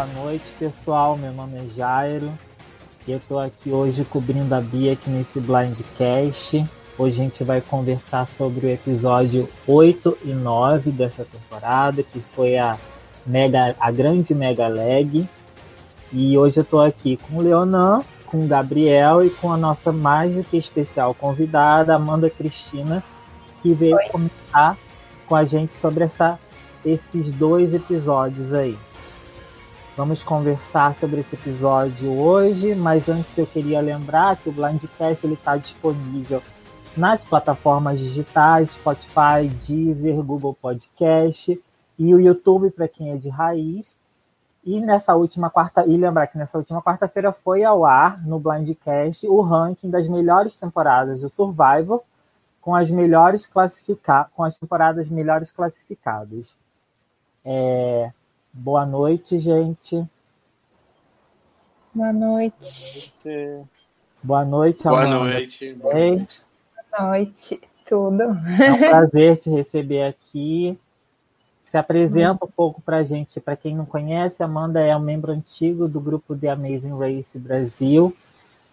Boa noite, pessoal. Meu nome é Jairo. Eu estou aqui hoje cobrindo a Bia aqui nesse Blindcast. Hoje a gente vai conversar sobre o episódio 8 e 9 dessa temporada, que foi a, mega, a grande Mega Leg. E hoje eu estou aqui com o Leonan, com o Gabriel e com a nossa mágica especial convidada, Amanda Cristina, que veio Oi. comentar com a gente sobre essa, esses dois episódios aí. Vamos conversar sobre esse episódio hoje, mas antes eu queria lembrar que o Blindcast está disponível nas plataformas digitais, Spotify, Deezer, Google Podcast e o YouTube para quem é de raiz. E nessa última quarta, e lembrar que nessa última quarta-feira foi ao ar no Blindcast o ranking das melhores temporadas do Survival com as melhores classificar, com as temporadas melhores classificadas. É, Boa noite, gente. Boa noite. Boa noite, Boa noite. Boa noite. Boa noite. Tudo. É um prazer te receber aqui. Se apresenta um pouco para a gente, para quem não conhece, Amanda é um membro antigo do grupo The Amazing Race Brasil.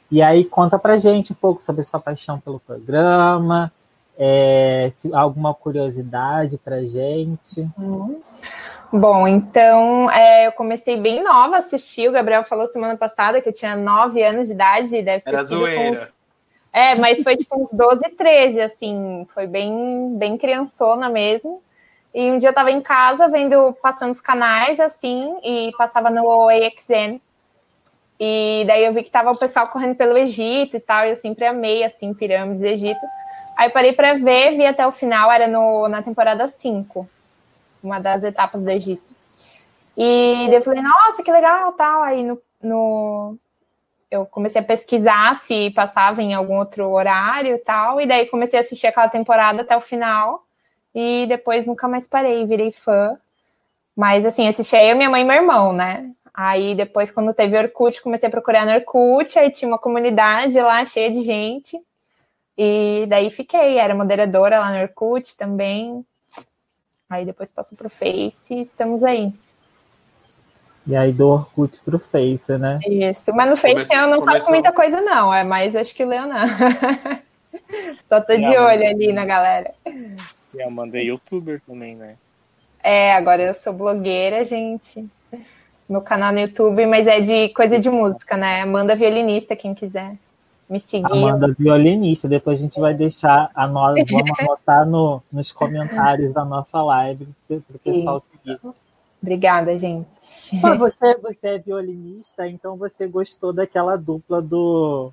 E aí conta para gente um pouco sobre sua paixão pelo programa, é, se alguma curiosidade para gente. Uhum. Bom, então é, eu comecei bem nova a assistir. O Gabriel falou semana passada que eu tinha 9 anos de idade. Deve ter Era sido zoeira. Uns... É, mas foi tipo uns 12, 13, assim. Foi bem, bem criançona mesmo. E um dia eu tava em casa vendo, passando os canais, assim, e passava no AXN. E daí eu vi que tava o pessoal correndo pelo Egito e tal. E eu sempre amei, assim, pirâmides Egito. Aí parei para ver, vi até o final, era no, na temporada 5 uma das etapas do Egito. E eu falei, nossa, que legal, tal. Aí no, no, eu comecei a pesquisar se passava em algum outro horário e tal. E daí comecei a assistir aquela temporada até o final. E depois nunca mais parei, virei fã. Mas assim, assisti eu, minha mãe e meu irmão, né? Aí depois, quando teve Orkut, comecei a procurar no Orkut, aí tinha uma comunidade lá cheia de gente. E daí fiquei, era moderadora lá no Orkut também. Aí depois passou pro Face e estamos aí. E aí do Orkut pro Face, né? Isso. Mas no Face Comece... eu não Começou... faço muita coisa, não. É mais acho que o Leonardo. Só tô de olho ali na galera. E a Amanda é youtuber também, né? É, agora eu sou blogueira, gente. Meu canal no YouTube, mas é de coisa de música, né? Amanda Violinista, quem quiser me seguir. Amanda Violinista, depois a gente vai deixar a nós, vamos anotar no, nos comentários da nossa live para o pessoal Isso. seguir. Obrigada, gente. você, você é violinista, então você gostou daquela dupla do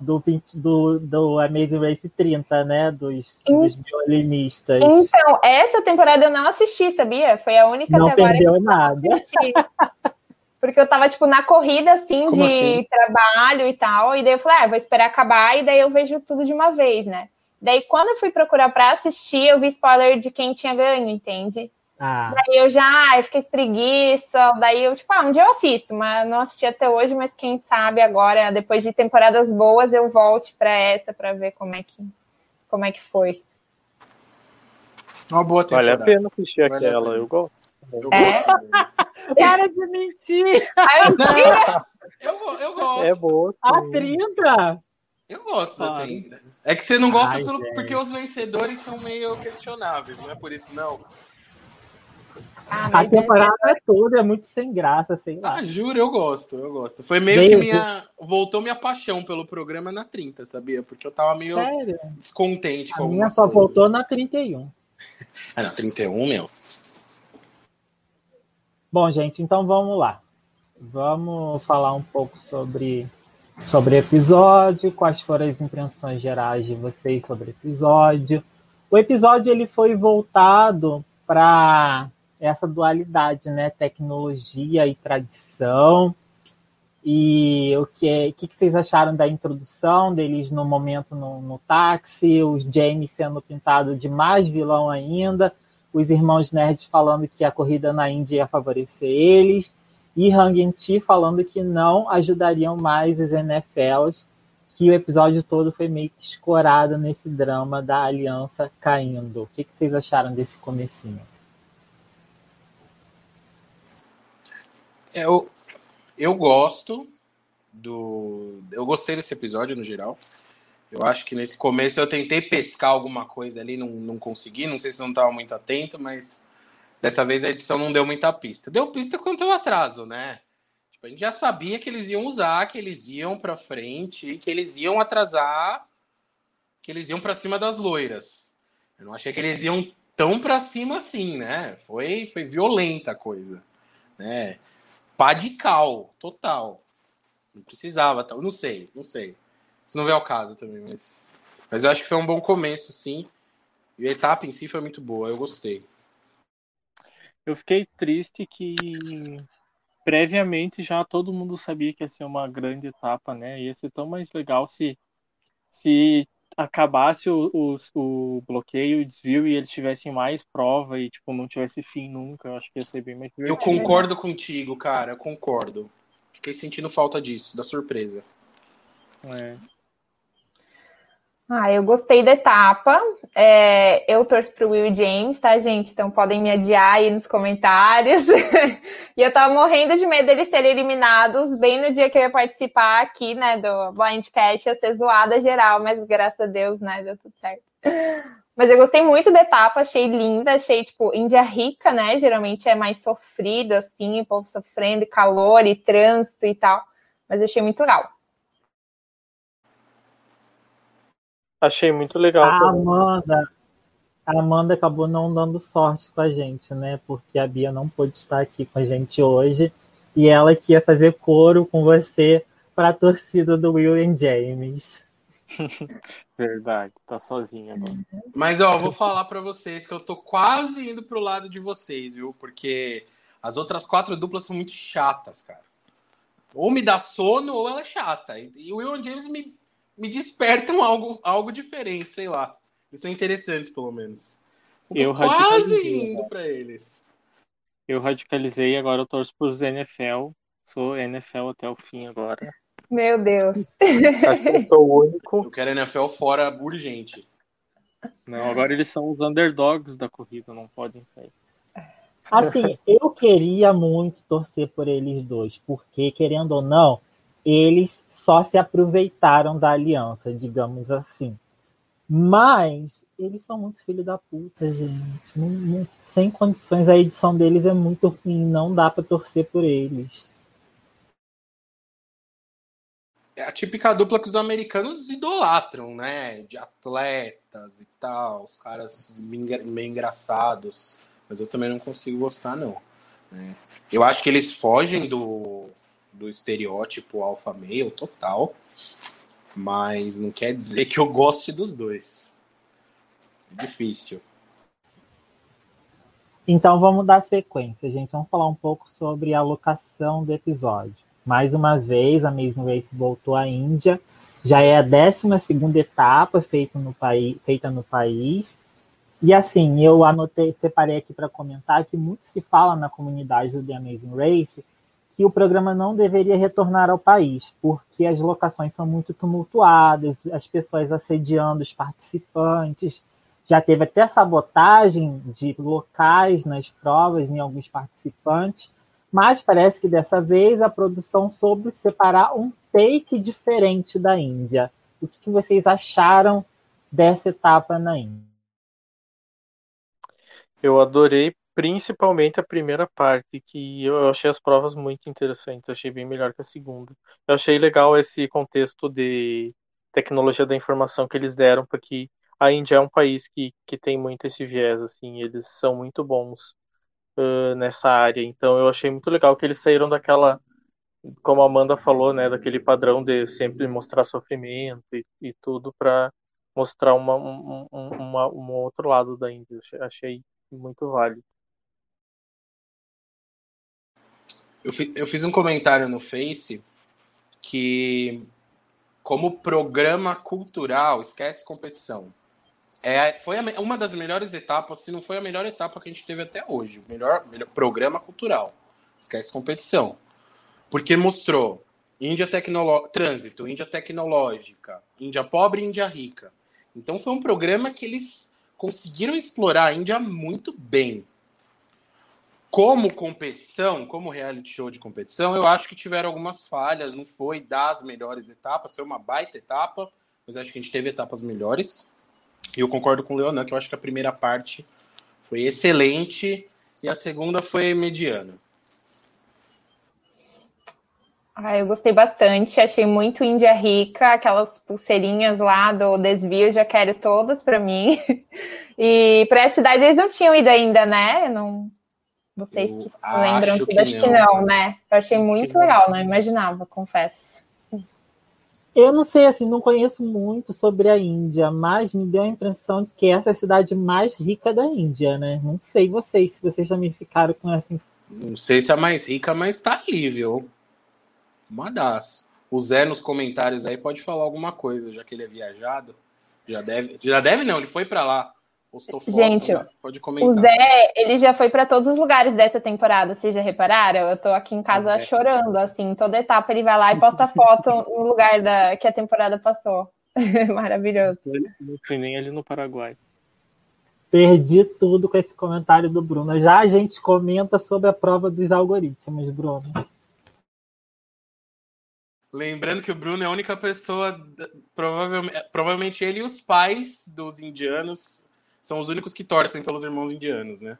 do, 20, do, do Amazing Race 30, né? Dos, dos violinistas. Então, essa temporada eu não assisti, sabia? Foi a única não até agora que eu nada. Porque eu tava, tipo, na corrida, assim, Como de assim? trabalho e tal. E daí eu falei, ah, vou esperar acabar e daí eu vejo tudo de uma vez, né? Daí, quando eu fui procurar pra assistir, eu vi spoiler de quem tinha ganho, entende? Ah. Daí eu já, eu fiquei preguiça. Daí eu, tipo, ah, um dia eu assisto, mas não assisti até hoje. Mas quem sabe agora, depois de temporadas boas, eu volte pra essa pra ver como é que, como é que foi. Uma boa temporada. Vale a pena assistir vale aquela, eu gosto. Eu é? Para de mentir! eu, eu gosto. É boa. A 30? Eu gosto da 30. É que você não gosta Ai, pelo, porque os vencedores são meio questionáveis, não é por isso não. Ah, a temporada é toda é muito sem graça, lá. Ah, juro, eu gosto, eu gosto. Foi meio que minha. Voltou minha paixão pelo programa na 30, sabia? Porque eu tava meio Sério? descontente com a minha só coisas. voltou na 31. Ah, na 31, meu? Bom, gente, então vamos lá. Vamos falar um pouco sobre sobre o episódio, quais foram as impressões gerais de vocês sobre o episódio. O episódio ele foi voltado para essa dualidade, né, tecnologia e tradição. E o que, é, que, vocês acharam da introdução deles no momento no, no táxi, os James sendo pintado de mais vilão ainda, os irmãos nerds falando que a corrida na Índia ia favorecer eles, e Hang Ti falando que não ajudariam mais os NFLs, que o episódio todo foi meio que escorado nesse drama da aliança caindo. O que, que vocês acharam desse comecinho? Eu, eu gosto do. Eu gostei desse episódio no geral. Eu acho que nesse começo eu tentei pescar alguma coisa ali, não, não consegui. Não sei se não estava muito atento, mas dessa vez a edição não deu muita pista. Deu pista quanto ao atraso, né? Tipo, a gente já sabia que eles iam usar, que eles iam para frente, que eles iam atrasar, que eles iam para cima das loiras. Eu não achei que eles iam tão para cima assim, né? Foi, foi violenta a coisa, né? Pá de cal, total. Não precisava, tal. Não sei, não sei. Se não vê ao caso também, mas. Mas eu acho que foi um bom começo, sim. E a etapa em si foi muito boa, eu gostei. Eu fiquei triste que previamente já todo mundo sabia que ia ser uma grande etapa, né? Ia ser tão mais legal se, se acabasse o, o, o bloqueio, o desvio e eles tivessem mais prova e tipo não tivesse fim nunca. Eu acho que ia ser bem mais. Eu concordo contigo, cara, eu concordo. Fiquei sentindo falta disso, da surpresa. É. Ah, eu gostei da etapa. É, eu torço pro Will James, tá, gente? Então podem me adiar aí nos comentários. e eu tava morrendo de medo deles serem eliminados bem no dia que eu ia participar aqui, né, do Blindcast, ia ser zoada geral, mas graças a Deus, né, deu tudo certo. Mas eu gostei muito da etapa, achei linda, achei, tipo, Índia rica, né? Geralmente é mais sofrido, assim, o povo sofrendo, calor e trânsito e tal. Mas eu achei muito legal. Achei muito legal. A Amanda, a Amanda acabou não dando sorte com a gente, né? Porque a Bia não pôde estar aqui com a gente hoje. E ela que ia fazer coro com você para a torcida do William James. Verdade, tá sozinha agora. Mas ó, vou falar para vocês que eu tô quase indo pro lado de vocês, viu? Porque as outras quatro duplas são muito chatas, cara. Ou me dá sono ou ela é chata. E o Will James me me despertam algo, algo diferente, sei lá. Eles são interessantes, pelo menos. Eu quase indo para eles. Eu radicalizei, agora eu torço pros NFL. Sou NFL até o fim agora. Meu Deus. Acho que eu sou o único. Eu quero NFL fora urgente. Não, agora eles são os underdogs da corrida, não podem sair. Assim, eu queria muito torcer por eles dois, porque, querendo ou não, eles só se aproveitaram da aliança, digamos assim. Mas eles são muito filho da puta, gente. Não, não, sem condições, a edição deles é muito ruim, não dá para torcer por eles. É a típica dupla que os americanos idolatram, né? De atletas e tal, os caras meio engraçados. Mas eu também não consigo gostar, não. Né? Eu acho que eles fogem do, do estereótipo alfa male total, mas não quer dizer que eu goste dos dois. É difícil. Então vamos dar sequência, gente. Vamos falar um pouco sobre a locação do episódio. Mais uma vez, a Amazing Race voltou à Índia. Já é a 12 etapa feita no, país, feita no país. E assim, eu anotei, separei aqui para comentar que muito se fala na comunidade do The Amazing Race que o programa não deveria retornar ao país, porque as locações são muito tumultuadas, as pessoas assediando os participantes. Já teve até sabotagem de locais nas provas em alguns participantes, mas parece que dessa vez a produção soube separar um take diferente da Índia. O que, vocês acharam dessa etapa na Índia? Eu adorei principalmente a primeira parte, que eu achei as provas muito interessantes, achei bem melhor que a segunda. Eu achei legal esse contexto de tecnologia da informação que eles deram, porque a Índia é um país que, que tem muito esse viés, assim, eles são muito bons uh, nessa área. Então eu achei muito legal que eles saíram daquela, como a Amanda falou, né, daquele padrão de sempre mostrar sofrimento e, e tudo para mostrar uma, um, uma, um outro lado da Índia. Achei muito válido. Eu, fi, eu fiz um comentário no Face que, como programa cultural, esquece competição. É, foi a, uma das melhores etapas, se não foi a melhor etapa que a gente teve até hoje. Melhor, melhor programa cultural. Esquece competição. Porque mostrou Índia tecnolo... trânsito, Índia tecnológica, Índia pobre Índia rica. Então foi um programa que eles conseguiram explorar a Índia muito bem. Como competição, como reality show de competição, eu acho que tiveram algumas falhas. Não foi das melhores etapas, foi uma baita etapa, mas acho que a gente teve etapas melhores. E eu concordo com o Leonan, que eu acho que a primeira parte foi excelente e a segunda foi mediana. Ah, eu gostei bastante, achei muito Índia rica, aquelas pulseirinhas lá do desvio, já quero todas para mim. E para essa cidade eles não tinham ido ainda, né? Não, vocês que lembram acho que, que acho que não. não, né? Eu achei muito legal, não imaginava, confesso. Eu não sei, assim, não conheço muito sobre a Índia, mas me deu a impressão de que essa é a cidade mais rica da Índia, né? Não sei vocês, se vocês também ficaram com essa Não sei se é a mais rica, mas tá aí, viu? Uma das. O Zé nos comentários aí pode falar alguma coisa, já que ele é viajado. Já deve. Já deve não, ele foi para lá. Postou foto, Gente, né? pode comentar. O Zé, ele já foi para todos os lugares dessa temporada, vocês já repararam? Eu tô aqui em casa É. chorando, assim, toda etapa ele vai lá e posta foto no lugar da, que a temporada passou. Maravilhoso. Não fui nem ali no Paraguai. Perdi tudo com esse comentário do Bruno. Já a gente comenta sobre a prova dos algoritmos, Bruno. Lembrando que o Bruno é a única pessoa, provavelmente, provavelmente ele e os pais dos indianos são os únicos que torcem pelos irmãos indianos, né?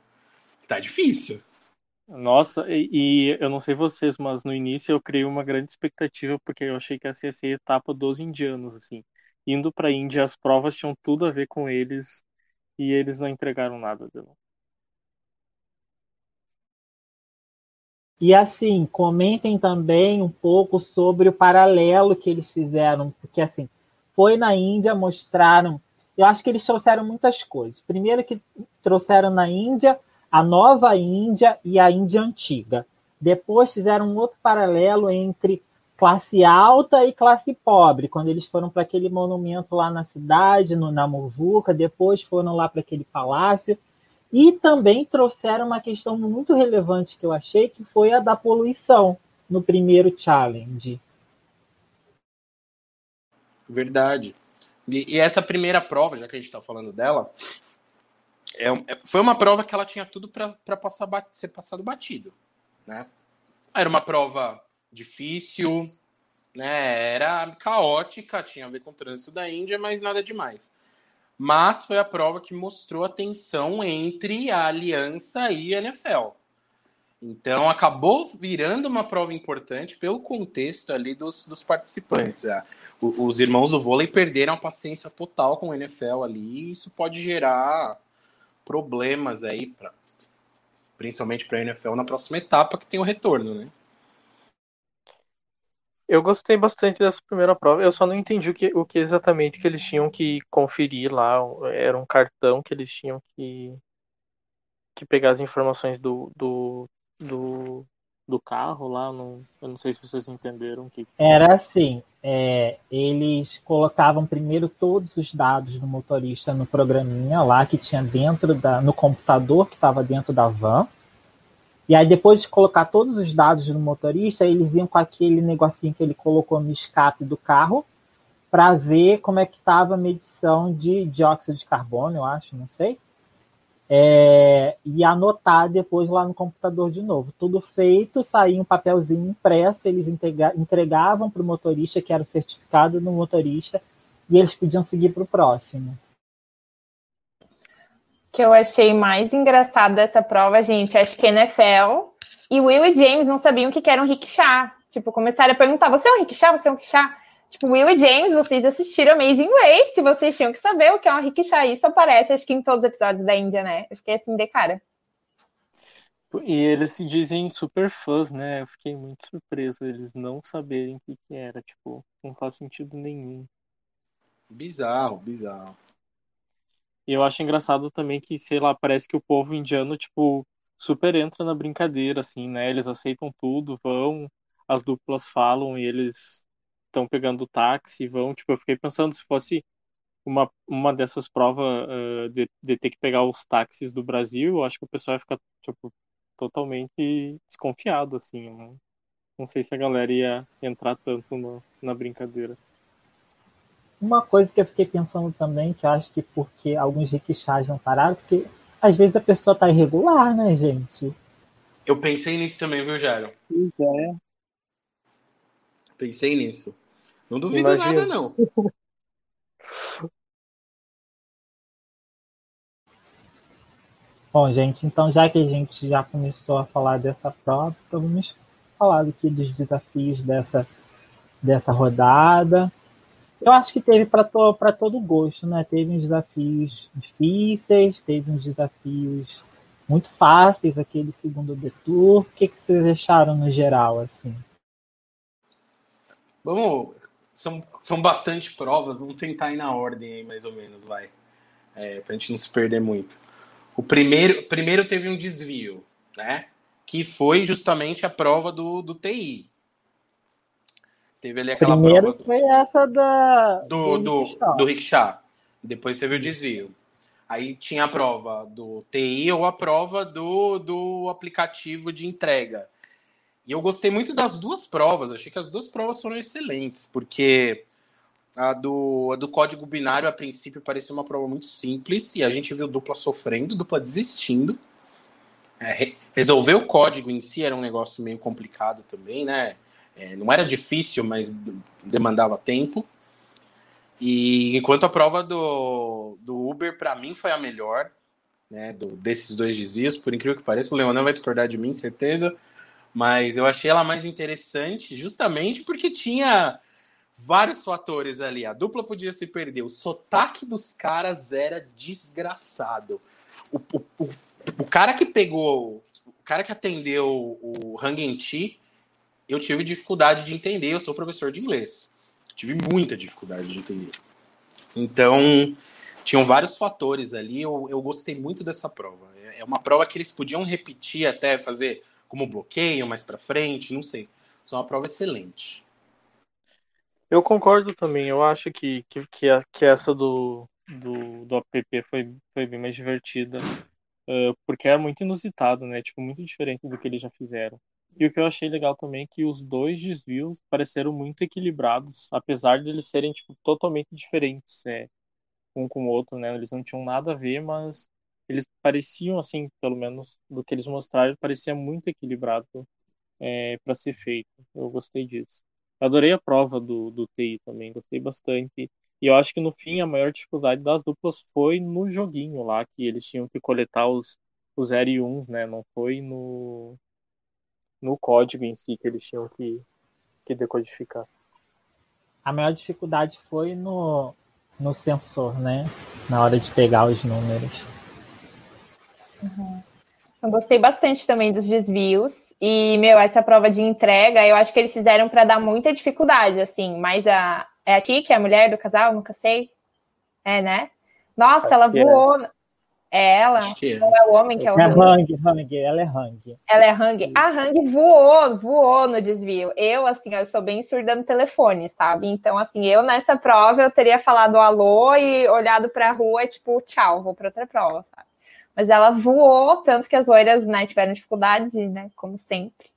Tá difícil. Nossa, e, e eu não sei vocês, mas no início eu criei uma grande expectativa porque eu achei que essa ia ser a etapa dos indianos, assim. Indo pra Índia, as provas tinham tudo a ver com eles e eles não entregaram nada. Dela. E assim, comentem também um pouco sobre o paralelo que eles fizeram, porque assim, foi na Índia, mostraram. Eu acho que eles trouxeram muitas coisas. Primeiro que trouxeram na Índia a nova Índia e a Índia antiga. Depois fizeram um outro paralelo entre classe alta e classe pobre, quando eles foram para aquele monumento lá na cidade, no, na Muvuca, depois foram lá para aquele palácio. E também trouxeram uma questão muito relevante que eu achei, que foi a da poluição no primeiro challenge. Verdade. E, e essa primeira prova, já que a gente está falando dela, é, é- foi uma prova que ela tinha tudo para passar, ser passado batido, né? Era uma prova difícil, né? Era caótica, tinha a ver com o trânsito da Índia, mas nada demais. Mas foi a prova que mostrou a tensão entre a aliança e a NFL. Então acabou virando uma prova importante pelo contexto ali dos, dos participantes. é. O- os irmãos do vôlei perderam a paciência total com o NFL ali, e isso pode gerar problemas aí, pra, principalmente para a NFL na próxima etapa, que tem o retorno, né? Eu gostei bastante dessa primeira prova. Eu só não entendi o que, o que exatamente que eles tinham que conferir lá. Era um cartão que eles tinham que, que pegar as informações do, do, do, do carro lá. Não, eu não sei se vocês entenderam que. Era assim, é, eles colocavam primeiro todos os dados do motorista no programinha lá que tinha dentro da, no computador que estava dentro da van. E aí depois de colocar todos os dados do motorista, eles iam com aquele negocinho que ele colocou no escape do carro para ver como é que estava a medição de dióxido de carbono, eu acho, não sei. É, e anotar depois lá no computador de novo. Tudo feito, saía um papelzinho impresso, eles entrega- entregavam para o motorista, que era o certificado do motorista, e eles podiam seguir para o próximo. que eu achei mais engraçado dessa prova, gente, acho que NFL e Will e James não sabiam o que que era um rickshaw. Tipo, começaram a perguntar: você é um rickshaw? Você é um rickshaw? Tipo, Will e James, vocês assistiram Amazing Race, vocês tinham que saber o que é um rickshaw. Isso aparece, acho que em todos os episódios da Índia, né? Eu fiquei assim, de cara. E eles se dizem super fãs, né? Eu fiquei muito surpreso eles não saberem o que, que era. Tipo, não faz sentido nenhum. Bizarro, bizarro. E eu acho engraçado também que, sei lá, parece que o povo indiano, tipo, super entra na brincadeira, assim, né? Eles aceitam tudo, vão, as duplas falam e eles estão pegando táxi, vão. Tipo, eu fiquei pensando se fosse uma, uma dessas provas eh, de, de ter que pegar os táxis do Brasil, eu acho que o pessoal ia ficar, tipo, totalmente desconfiado, assim. Não, não sei se a galera ia entrar tanto no- na brincadeira. Uma coisa que eu fiquei pensando também, que eu acho que porque alguns rickshaws não pararam, porque às vezes a pessoa está irregular, né, gente? Eu pensei nisso também, viu, Jairo? Pois é. Pensei nisso. Não duvido Imagina. nada, não. Bom, gente, então já que a gente já começou a falar dessa prova, então vamos falar aqui dos desafios dessa, dessa rodada. Eu acho que teve para to, todo gosto, né? Teve uns desafios difíceis, teve uns desafios muito fáceis, aquele segundo detour. O que, que vocês acharam no geral, assim? Vamos, são, são bastante provas, vamos tentar ir na ordem aí, mais ou menos, vai. É, pra gente não se perder muito. O primeiro, primeiro teve um desvio, né? Que foi justamente a prova do, do TI. Teve ali aquela primeiro prova. foi essa da, do, do, do, do rickshaw. Depois teve o desvio. Aí tinha a prova do TI ou a prova do, do aplicativo de entrega. E eu gostei muito das duas provas. Achei que as duas provas foram excelentes, porque a do, a do código binário, a princípio, parecia uma prova muito simples, e a gente viu dupla sofrendo, dupla desistindo. É, resolver o código em si era um negócio meio complicado também, né? É, não era difícil, mas demandava tempo. E enquanto a prova do, do Uber, para mim, foi a melhor, né? Do, desses dois desvios, por incrível que pareça, o Leonel vai discordar de mim, certeza. Mas eu achei ela mais interessante justamente porque tinha vários fatores ali. A dupla podia se perder. O sotaque dos caras era desgraçado. O, o, o, o cara que pegou, o cara que atendeu o Hang Chi, eu tive dificuldade de entender. Eu sou professor de inglês. Tive muita dificuldade de entender. Então, tinham vários fatores ali. Eu, eu gostei muito dessa prova. É, é uma prova que eles podiam repetir até fazer como bloqueio mais para frente, não sei. Só uma prova excelente. Eu concordo também. Eu acho que, que, que, a, que essa do, do, do app foi, foi bem mais divertida. Uh, porque é muito inusitado, né? Tipo, muito diferente do que eles já fizeram. E o que eu achei legal também é que os dois desvios pareceram muito equilibrados, apesar de eles serem tipo, totalmente diferentes é, um com o outro, né? Eles não tinham nada a ver, mas eles pareciam, assim, pelo menos do que eles mostraram, parecia muito equilibrado é, para ser feito. Eu gostei disso. Adorei a prova do, do TI também, gostei bastante. E eu acho que no fim a maior dificuldade das duplas foi no joguinho lá, que eles tinham que coletar os, os 0 e 1, né? Não foi no, no código em si que eles tinham que, que decodificar. A maior dificuldade foi no, no sensor, né? Na hora de pegar os números. Uhum. Eu gostei bastante também dos desvios. E, meu, essa prova de entrega, eu acho que eles fizeram para dar muita dificuldade, assim. Mas a, é a Ti, que é a mulher do casal? Nunca sei. É, né? Nossa, acho ela é. voou. É. É ela? Acho que é. Ou é o homem que é o é Hang? Hang, ela é Hang. Ela é Hang. A Hang voou, voou no desvio. Eu, assim, eu sou bem surda no telefone, sabe? Então, assim, eu nessa prova eu teria falado alô e olhado para a rua, tipo, tchau, vou para outra prova, sabe? Mas ela voou, tanto que as loiras né, tiveram dificuldade, né? Como sempre.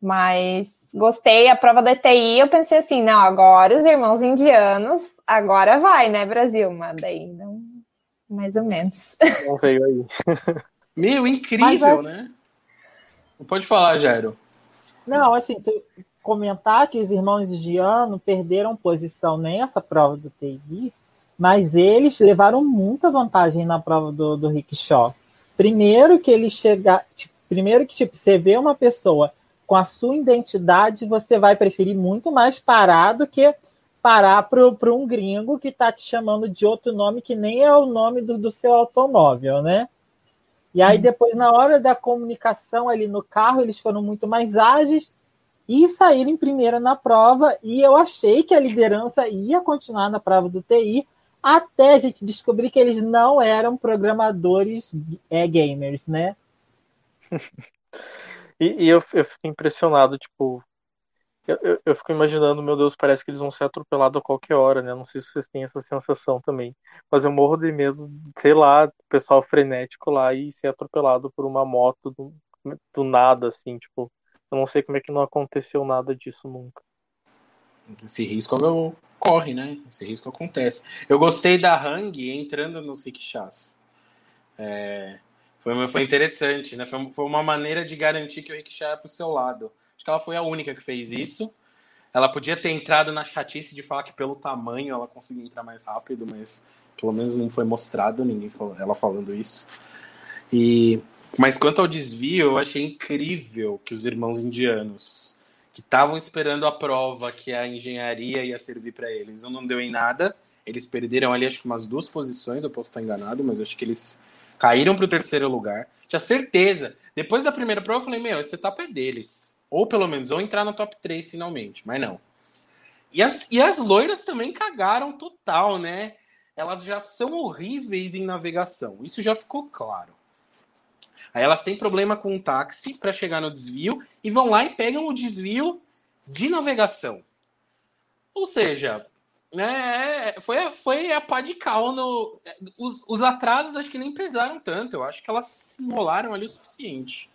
Mas gostei. A prova da ETI, eu pensei assim, não, agora os irmãos indianos, agora vai, né, Brasil? Mas daí não, mais ou menos. Não veio aí. Meu, incrível, Mas, né? Não pode falar, Jairo. Não, assim, tu comentar que os irmãos indianos perderam posição nessa prova do TI mas eles levaram muita vantagem na prova do, do rickshaw. Primeiro que ele chega, tipo, primeiro que tipo, você vê uma pessoa com a sua identidade, você vai preferir muito mais parar do que parar para um gringo que está te chamando de outro nome que nem é o nome do, do seu automóvel, né? E aí, depois, na hora da comunicação ali no carro, eles foram muito mais ágeis e saíram em primeira na prova. E eu achei que a liderança ia continuar na prova do TI, até a gente descobrir que eles não eram programadores é, gamers, né? e, e eu, eu fico impressionado, tipo, eu, eu, eu, fico imaginando, meu Deus, parece que eles vão ser atropelados a qualquer hora, né? Não sei se vocês têm essa sensação também. Mas eu morro de medo, sei lá, pessoal frenético lá e ser atropelado por uma moto do, do nada, assim, tipo. Eu não sei como é que não aconteceu nada disso nunca. Esse risco corre, né? Esse risco acontece. Eu gostei da Hang entrando nos rickshaws. É, Foi, foi interessante, né? Foi, foi uma maneira de garantir que o Rick ia para o seu lado. Acho que ela foi a única que fez isso. Ela podia ter entrado na chatice de falar que pelo tamanho ela conseguia entrar mais rápido, mas pelo menos não foi mostrado ninguém ela falando isso. E mas quanto ao desvio, eu achei incrível que os irmãos indianos que estavam esperando a prova que a engenharia ia servir para eles, não deu em nada. Eles perderam ali acho que umas duas posições, eu posso estar enganado, mas acho que eles caíram para o terceiro lugar. Tinha certeza. Depois da primeira prova, eu falei: Meu, esse etapa é deles. Ou pelo menos, ou entrar no top 3 finalmente. Mas não. E as, e as loiras também cagaram total, né? Elas já são horríveis em navegação. Isso já ficou claro. Aí elas têm problema com o táxi para chegar no desvio e vão lá e pegam o desvio de navegação. Ou seja, né, foi, foi a pá de cal no. Os, os atrasos acho que nem pesaram tanto. Eu acho que elas se enrolaram ali o suficiente.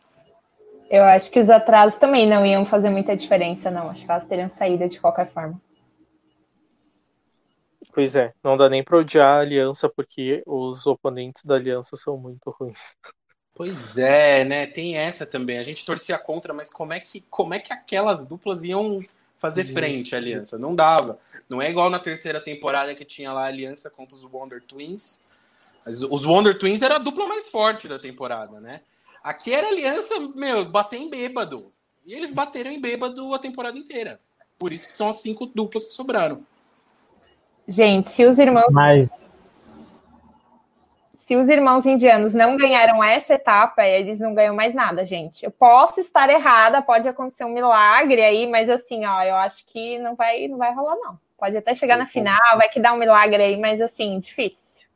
Eu acho que os atrasos também não iam fazer muita diferença, não. Acho que elas teriam saído de qualquer forma. Pois é, não dá nem para odiar a aliança, porque os oponentes da aliança são muito ruins. Pois é, né? Tem essa também. A gente torcia contra, mas como é que, como é que aquelas duplas iam fazer uhum. frente à aliança? Não dava. Não é igual na terceira temporada que tinha lá a aliança contra os Wonder Twins. Os Wonder Twins era a dupla mais forte da temporada, né? Aqui era aliança, meu, bater em bêbado. E eles bateram em bêbado a temporada inteira. Por isso que são as cinco duplas que sobraram. Gente, se os irmãos. Mas se os irmãos indianos não ganharam essa etapa, eles não ganham mais nada, gente. Eu posso estar errada, pode acontecer um milagre aí, mas assim, ó, eu acho que não vai, não vai rolar, não. Pode até chegar na final, vai que dá um milagre aí, mas assim, difícil.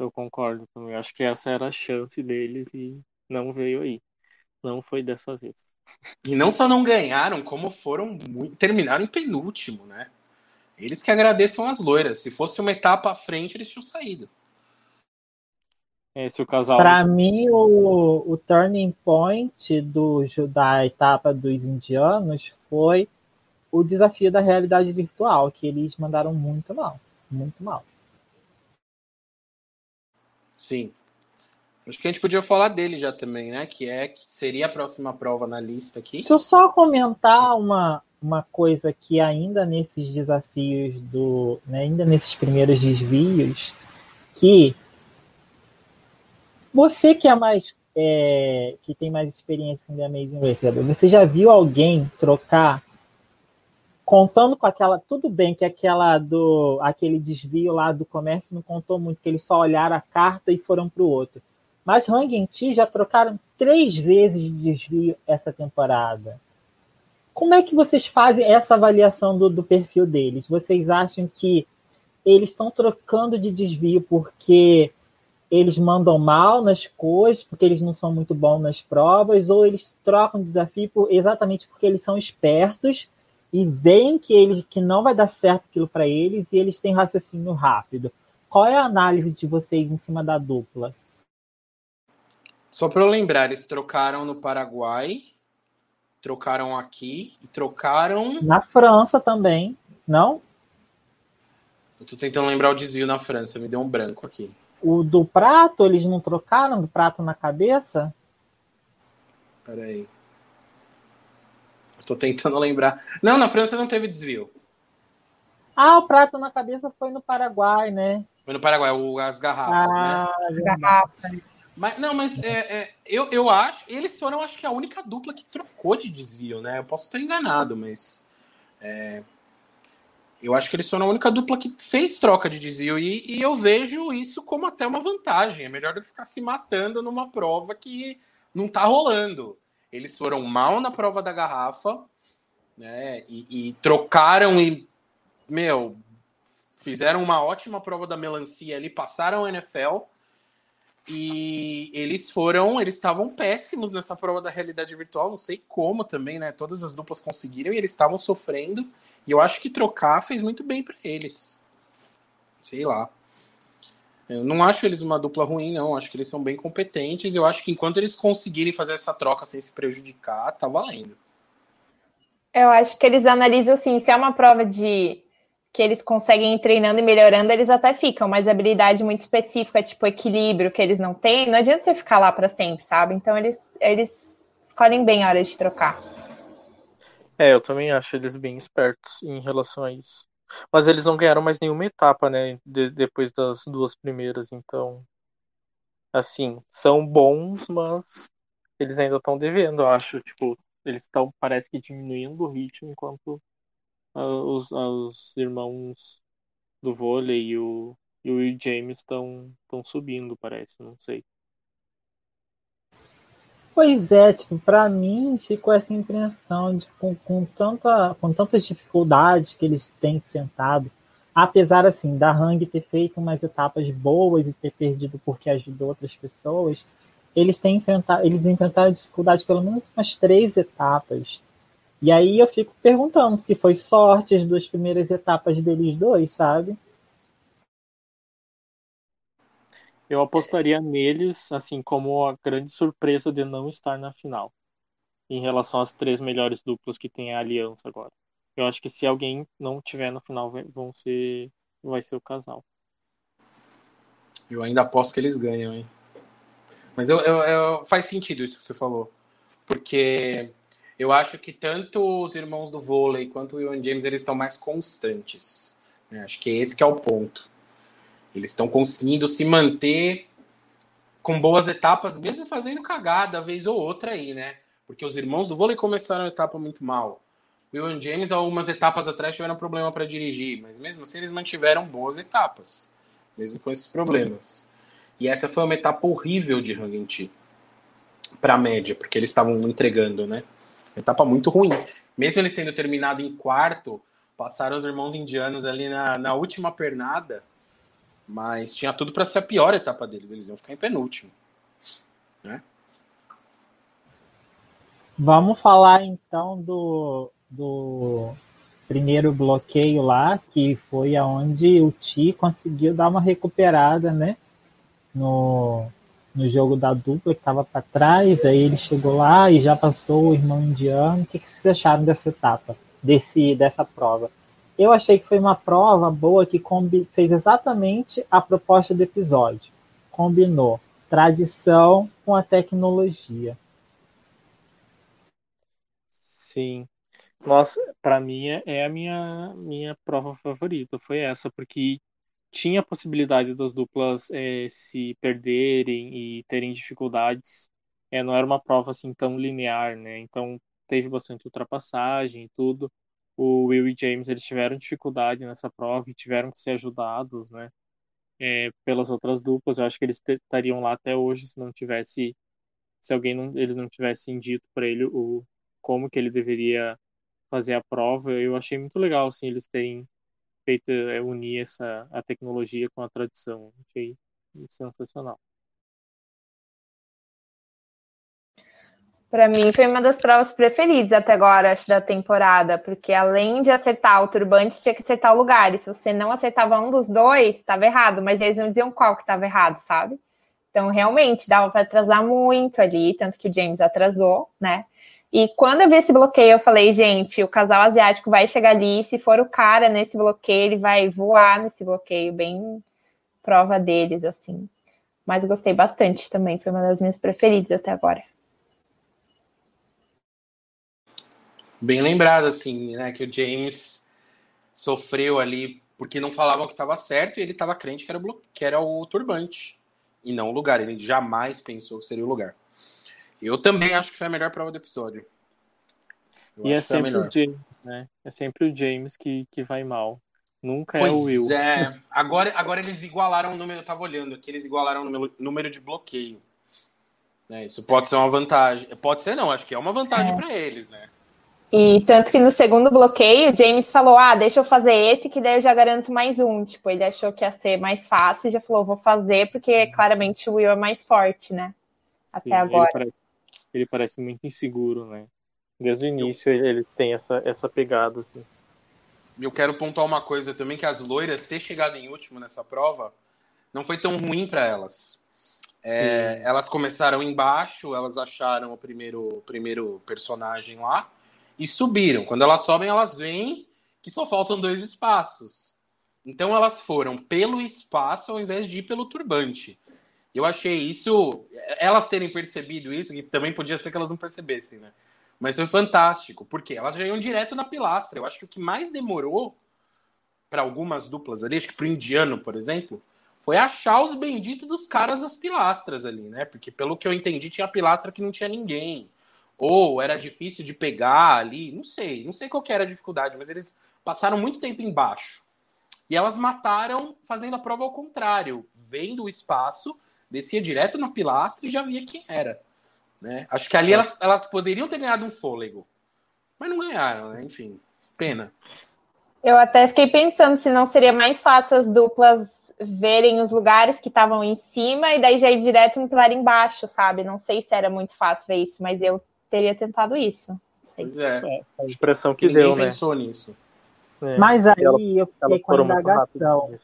Eu concordo também. Acho que essa era a chance deles e não veio aí. Não foi dessa vez. E não só não ganharam, como foram muito... terminaram em penúltimo, né? Eles que agradeçam as loiras. Se fosse uma etapa à frente, eles tinham saído. Esse o casal. Para mim, o, o turning point do, da etapa dos indianos foi o desafio da realidade virtual, que eles mandaram muito mal. Muito mal. Sim. Acho que a gente podia falar dele já também, né? Que é que seria a próxima prova na lista aqui. Deixa eu só comentar uma, uma coisa que ainda nesses desafios do. Né, ainda nesses primeiros desvios, que você que é mais é, que tem mais experiência com The Amazing Race, você já viu alguém trocar contando com aquela tudo bem que aquela do aquele desvio lá do comércio não contou muito que eles só olharam a carta e foram para o outro. Mas Hang Ti já trocaram três vezes de desvio essa temporada. Como é que vocês fazem essa avaliação do, do perfil deles? Vocês acham que eles estão trocando de desvio porque eles mandam mal nas coisas, porque eles não são muito bons nas provas, ou eles trocam desafio por, exatamente porque eles são espertos e veem que, eles, que não vai dar certo aquilo para eles e eles têm raciocínio rápido. Qual é a análise de vocês em cima da dupla? Só para eu lembrar, eles trocaram no Paraguai, trocaram aqui e trocaram. Na França também, não? Eu tô tentando lembrar o desvio na França, me deu um branco aqui. O do prato, eles não trocaram do prato na cabeça? Peraí. Estou tentando lembrar. Não, na França não teve desvio. Ah, o prato na cabeça foi no Paraguai, né? Foi no Paraguai, o, as garrafas, ah, né? As garrafas. Mas, não, mas é, é, eu, eu acho. Eles foram, acho que, a única dupla que trocou de desvio, né? Eu posso estar enganado, mas. É, eu acho que eles foram a única dupla que fez troca de desvio e, e, eu vejo isso como até uma vantagem. É melhor do que ficar se matando numa prova que não tá rolando. Eles foram mal na prova da garrafa, né? E, e trocaram e, meu, fizeram uma ótima prova da melancia ali, passaram a NFL e eles foram, eles estavam péssimos nessa prova da realidade virtual, não sei como também, né? Todas as duplas conseguiram e eles estavam sofrendo. E eu acho que trocar fez muito bem para eles. Sei lá. Eu não acho eles uma dupla ruim, não. Acho que eles são bem competentes. Eu acho que enquanto eles conseguirem fazer essa troca sem se prejudicar, tá valendo. Eu acho que eles analisam assim, se é uma prova de que eles conseguem ir treinando e melhorando, eles até ficam, mas habilidade muito específica, tipo equilíbrio, que eles não têm, não adianta você ficar lá para sempre, sabe? Então eles, eles escolhem bem a hora de trocar. É, eu também acho eles bem espertos em relação a isso. Mas eles não ganharam mais nenhuma etapa, né? De, depois das duas primeiras, então. Assim, são bons, mas eles ainda estão devendo, eu acho. Tipo, eles estão, parece que diminuindo o ritmo, enquanto os, os irmãos do vôlei e o, e o Will James estão subindo, parece, não sei. Pois é, tipo, para mim ficou essa impressão de com, com, tanta, com tantas dificuldades que eles têm enfrentado, apesar assim da Hang ter feito umas etapas boas e ter perdido porque ajudou outras pessoas, eles têm enfrentado, eles enfrentaram dificuldades pelo menos umas três etapas. E aí eu fico perguntando se foi sorte as duas primeiras etapas deles dois, sabe? Eu apostaria neles, assim, como a grande surpresa de não estar na final. Em relação às três melhores duplas que tem a aliança agora. Eu acho que se alguém não tiver na final, vão ser, vai ser o casal. Eu ainda aposto que eles ganham, hein? Mas eu, eu, eu, faz sentido isso que você falou. Porque eu acho que tanto os irmãos do vôlei quanto o Ian James eles estão mais constantes. Né? Acho que esse que é o ponto. Eles estão conseguindo se manter com boas etapas, mesmo fazendo cagada vez ou outra aí, né? Porque os irmãos do vôlei começaram a etapa muito mal. O Will James, algumas etapas atrás, tiveram problema para dirigir, mas mesmo assim eles mantiveram boas etapas, mesmo com esses problemas. E essa foi uma etapa horrível de Hang para a média, porque eles estavam entregando, né? Etapa muito ruim. Mesmo eles tendo terminado em quarto, passaram os irmãos indianos ali na, na última pernada mas tinha tudo para ser a pior etapa deles. Eles iam ficar em penúltimo. Né? Vamos falar então do, do primeiro bloqueio lá, que foi aonde o Ti conseguiu dar uma recuperada, né? No, no jogo da dupla que estava para trás, aí ele chegou lá e já passou o irmão indiano. O que, que vocês acharam dessa etapa, desse, dessa prova? Eu achei que foi uma prova boa que fez exatamente a proposta do episódio. Combinou tradição com a tecnologia. Sim. Nossa, para mim é a minha minha prova favorita, foi essa, porque tinha a possibilidade das duplas é, se perderem e terem dificuldades. É, não era uma prova assim tão linear, né? Então teve bastante ultrapassagem e tudo o Will e James eles tiveram dificuldade nessa prova e tiveram que ser ajudados, né? É, pelas outras duplas, eu acho que eles estariam lá até hoje se não tivesse, se alguém não, eles não tivessem dito para ele o como que ele deveria fazer a prova. Eu achei muito legal, assim, eles terem feito é, unir essa a tecnologia com a tradição. Achei sensacional. Para mim foi uma das provas preferidas até agora, acho, da temporada, porque além de acertar o turbante, tinha que acertar o lugar. E se você não acertava um dos dois, estava errado, mas eles não diziam qual que estava errado, sabe? Então, realmente, dava para atrasar muito ali, tanto que o James atrasou, né? E quando eu vi esse bloqueio, eu falei, gente, o casal asiático vai chegar ali, se for o cara nesse bloqueio, ele vai voar nesse bloqueio, bem prova deles, assim. Mas gostei bastante também, foi uma das minhas preferidas até agora. bem lembrado, assim, né? Que o James sofreu ali porque não falavam que estava certo e ele estava crente que era, o, que era o turbante e não o lugar. Ele jamais pensou que seria o lugar. Eu também acho que foi a melhor prova do episódio. Eu e é sempre o James, né? É sempre o James que, que vai mal. Nunca pois é o Will. É, agora, agora eles igualaram o número, eu tava olhando aqui, eles igualaram o número, número de bloqueio. Né, isso pode ser uma vantagem. Pode ser, não, acho que é uma vantagem é. para eles, né? E tanto que no segundo bloqueio, James falou: Ah, deixa eu fazer esse, que daí eu já garanto mais um. Tipo, ele achou que ia ser mais fácil e já falou: Vou fazer, porque claramente o Will é mais forte, né? Até Sim, agora. Ele parece, ele parece, muito inseguro, né? Desde o início eu... ele tem essa, essa pegada, assim. Eu quero pontuar uma coisa também: que as loiras ter chegado em último nessa prova não foi tão ruim para elas. É, elas começaram embaixo, elas acharam o primeiro, primeiro personagem lá e subiram. Quando elas sobem, elas vêm que só faltam dois espaços. Então elas foram pelo espaço ao invés de ir pelo turbante. Eu achei isso, elas terem percebido isso, que também podia ser que elas não percebessem, né? Mas foi fantástico, porque elas já iam direto na pilastra. Eu acho que o que mais demorou para algumas duplas ali, acho que para o indiano, por exemplo, foi achar os benditos dos caras das pilastras ali, né? Porque pelo que eu entendi, tinha pilastra que não tinha ninguém. Ou era difícil de pegar ali, não sei, não sei qual era a dificuldade, mas eles passaram muito tempo embaixo. E elas mataram fazendo a prova ao contrário, vendo o espaço, descia direto na pilastra e já via quem era. Né? Acho que ali elas, elas poderiam ter ganhado um fôlego, mas não ganharam, né? Enfim, pena. Eu até fiquei pensando se não seria mais fácil as duplas verem os lugares que estavam em cima e daí já ir direto no pilar embaixo, sabe? Não sei se era muito fácil ver isso, mas eu teria tentado isso. Pois é. é. A impressão que Ninguém deu, né? pensou nisso. É. Mas aí ela, eu fiquei com a indagação.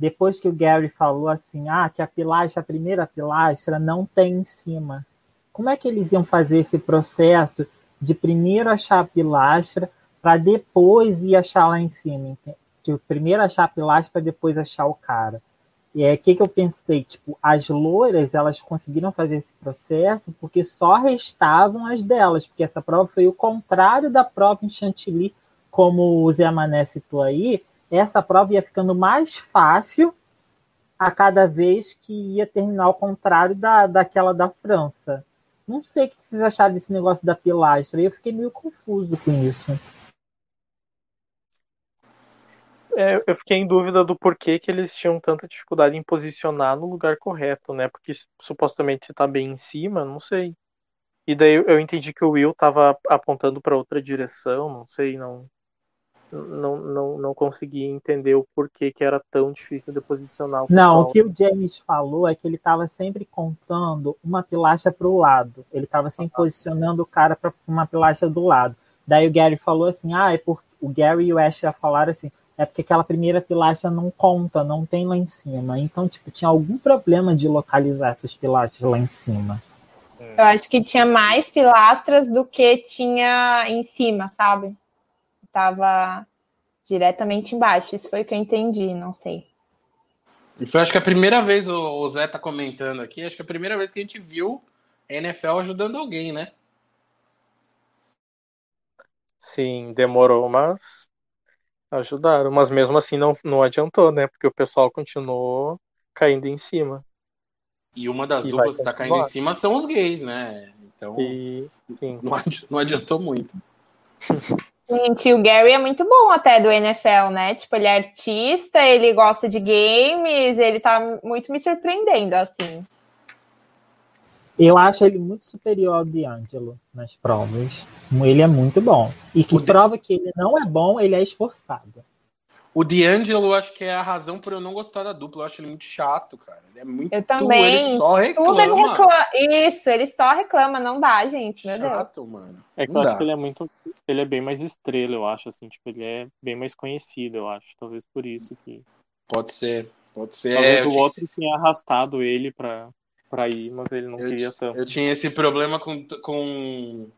Depois que o Gary falou assim, ah, que a pilastra, a primeira pilastra não tem em cima. Como é que eles iam fazer esse processo de primeiro achar a pilastra para depois ir achar lá em cima? que primeiro achar a pilastra para depois achar o cara. E é que que eu pensei, tipo, as loiras, elas conseguiram fazer esse processo porque só restavam as delas, porque essa prova foi o contrário da prova em Chantilly, como o Zé Mané citou aí, essa prova ia ficando mais fácil a cada vez que ia terminar ao contrário da, daquela da França. Não sei o que vocês acharam desse negócio da pilastra, eu fiquei meio confuso com isso é, eu fiquei em dúvida do porquê que eles tinham tanta dificuldade em posicionar no lugar correto, né? Porque supostamente você tá bem em cima, não sei. E daí eu entendi que o Will tava apontando para outra direção, não sei, não, não, não, não consegui entender o porquê que era tão difícil de posicionar. O não, o que o James falou é que ele estava sempre contando uma pilastra para o lado. Ele estava sempre ah. posicionando o cara para uma pilastra do lado. Daí o Gary falou assim: ah, é porque o Gary e o Ash já falaram assim: é porque aquela primeira pilastra não conta, não tem lá em cima. Então, tipo, tinha algum problema de localizar essas pilastras lá em cima. Eu acho que tinha mais pilastras do que tinha em cima, sabe? Tava diretamente embaixo. Isso foi o que eu entendi, não sei. E foi, acho que a primeira vez, o Zé tá comentando aqui, acho que a primeira vez que a gente viu a NFL ajudando alguém, né? Sim, demorou, mas Ajudaram, mas mesmo assim não, não adiantou, né? Porque o pessoal continuou caindo em cima. E uma das e duplas que tá caindo em cima são os gays, né? Então e, não adiantou muito. Gente, o Gary é muito bom até do NFL, né? Tipo, ele é artista, ele gosta de games, ele tá muito me surpreendendo, assim. Eu acho ele muito superior ao D'Angelo nas provas. Ele é muito bom. E que o prova que ele não é bom, ele é esforçado. O D'Angelo, acho que é a razão por eu não gostar da dupla. Eu acho ele muito chato, cara. Ele é muito. Eu também. Ele só reclama. Ele reclama. Isso, ele só reclama. Não dá, gente. Meu chato, Deus. mano. É que eu acho que ele é muito. Ele é bem mais estrela, eu acho. Assim, tipo, ele é bem mais conhecido, eu acho. Talvez por isso que. Pode ser. Pode ser. Talvez o outro tenha arrastado ele pra, para ir, mas ele não eu queria tanto. Eu tinha esse problema com, com,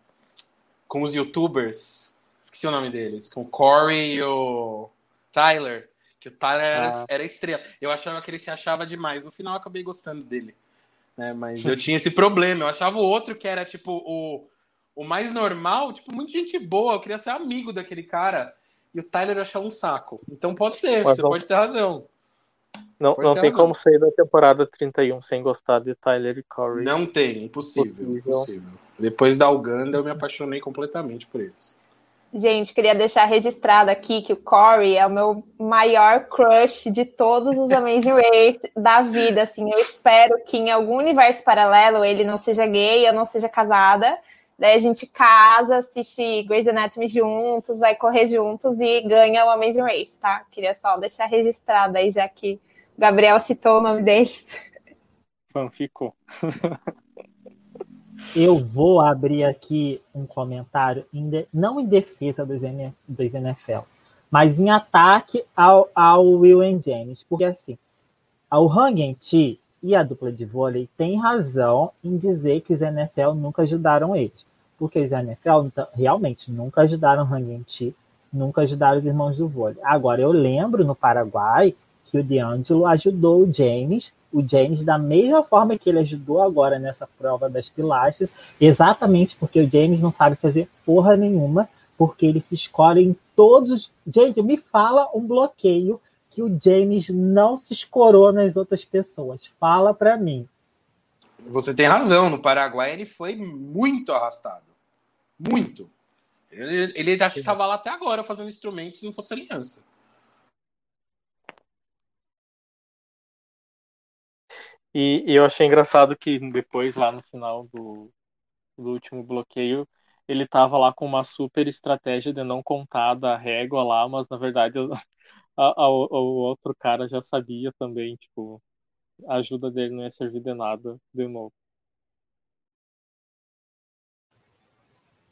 com os youtubers, esqueci o nome deles, com o Corey e o Tyler, que o Tyler era, ah. era estrela. Eu achava que ele se achava demais, no final eu acabei gostando dele. Né? Mas eu tinha esse problema, eu achava o outro que era tipo o, o mais normal, tipo, muita gente boa, eu queria ser amigo daquele cara. E o Tyler eu achava um saco. Então pode ser, mas você não... pode ter razão. Não, não tem razão. como sair da temporada 31 sem gostar de Tyler e Corey. Não tem, impossível, impossível. Depois da Uganda eu me apaixonei completamente por eles. Gente, queria deixar registrado aqui que o Corey é o meu maior crush de todos os Amazing Race da vida. Assim, eu espero que em algum universo paralelo ele não seja gay, eu não seja casada. Daí a gente casa, assiste Grey's Anatomy juntos, vai correr juntos e ganha o Amazing Race, tá? Queria só deixar registrado aí, já que o Gabriel citou o nome deles. ficou. Eu vou abrir aqui um comentário, em de, não em defesa dos, N, dos NFL, mas em ataque ao, ao Will and James, porque assim, o Hang Chi e a dupla de vôlei têm razão em dizer que os NFL nunca ajudaram eles, porque os NFL realmente nunca ajudaram o Hang Chi nunca ajudaram os irmãos do vôlei. Agora, eu lembro no Paraguai que o D'Angelo ajudou o James, o James da mesma forma que ele ajudou agora nessa prova das pilastras, exatamente porque o James não sabe fazer porra nenhuma, porque ele se escora em todos. Gente, me fala um bloqueio que o James não se escorou nas outras pessoas. Fala para mim. Você tem razão. No Paraguai ele foi muito arrastado. Muito. Ele, ele que estava lá até agora fazendo instrumentos se não fosse aliança. E, e, eu achei engraçado que depois, lá no final do, do último bloqueio, ele tava lá com uma super estratégia de não contar da régua lá, mas na verdade o outro cara já sabia também, tipo, a ajuda dele não ia servir de nada de novo.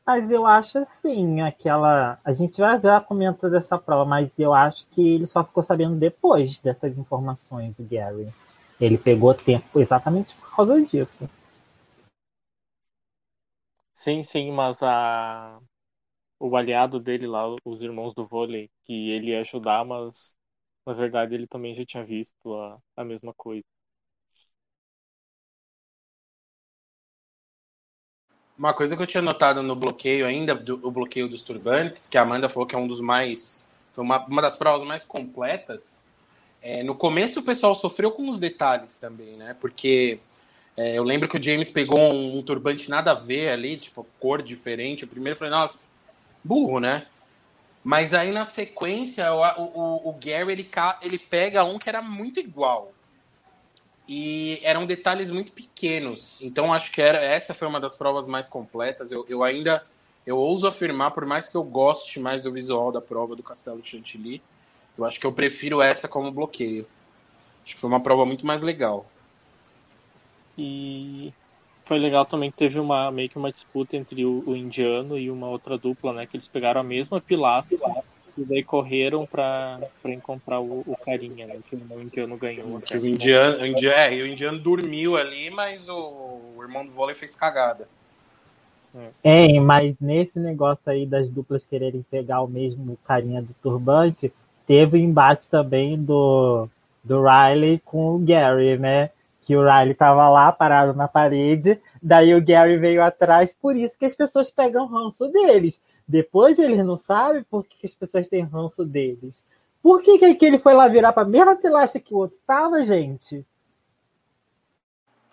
Mas eu acho assim, aquela. A gente vai ver a comenta dessa prova, mas eu acho que ele só ficou sabendo depois dessas informações, o Gary. Ele pegou tempo exatamente por causa disso. Sim, sim, mas a o aliado dele lá, os irmãos do vôlei, que ele ia ajudar, mas na verdade ele também já tinha visto a, a mesma coisa. Uma coisa que eu tinha notado no bloqueio ainda, do, o bloqueio dos turbantes, que a Amanda falou que é um dos mais. Foi uma, uma das provas mais completas. É, no começo o pessoal sofreu com os detalhes também, né? Porque é, eu lembro que o James pegou um, um, turbante nada a ver ali, tipo, cor diferente. O primeiro falei, nossa, burro, né? Mas aí na sequência, o, o, o Gary ele, ele pega um que era muito igual. E eram detalhes muito pequenos. Então acho que era, essa foi uma das provas mais completas. Eu, eu ainda eu ouso afirmar, por mais que eu goste mais do visual da prova do Castelo de Chantilly, eu acho que eu prefiro essa como bloqueio. Acho que foi uma prova muito mais legal. E foi legal também que teve uma meio que uma disputa entre o, o, indiano e uma outra dupla, né? Que eles pegaram a mesma pilastra e daí correram para encontrar o, o, carinha, né? Que o indiano ganhou. O indiano, o indiano, é, o indiano dormiu ali, mas o, o irmão do vôlei fez cagada. É. é, mas nesse negócio aí das duplas quererem pegar o mesmo carinha do turbante, teve o embate também do, do Riley com o Gary, né? que o Riley estava lá parado na parede, daí o Gary veio atrás, por isso que as pessoas pegam ranço deles. Depois eles não sabem por que as pessoas têm ranço deles. Por que, que ele foi lá virar para a mesma pilastra que o outro estava, gente?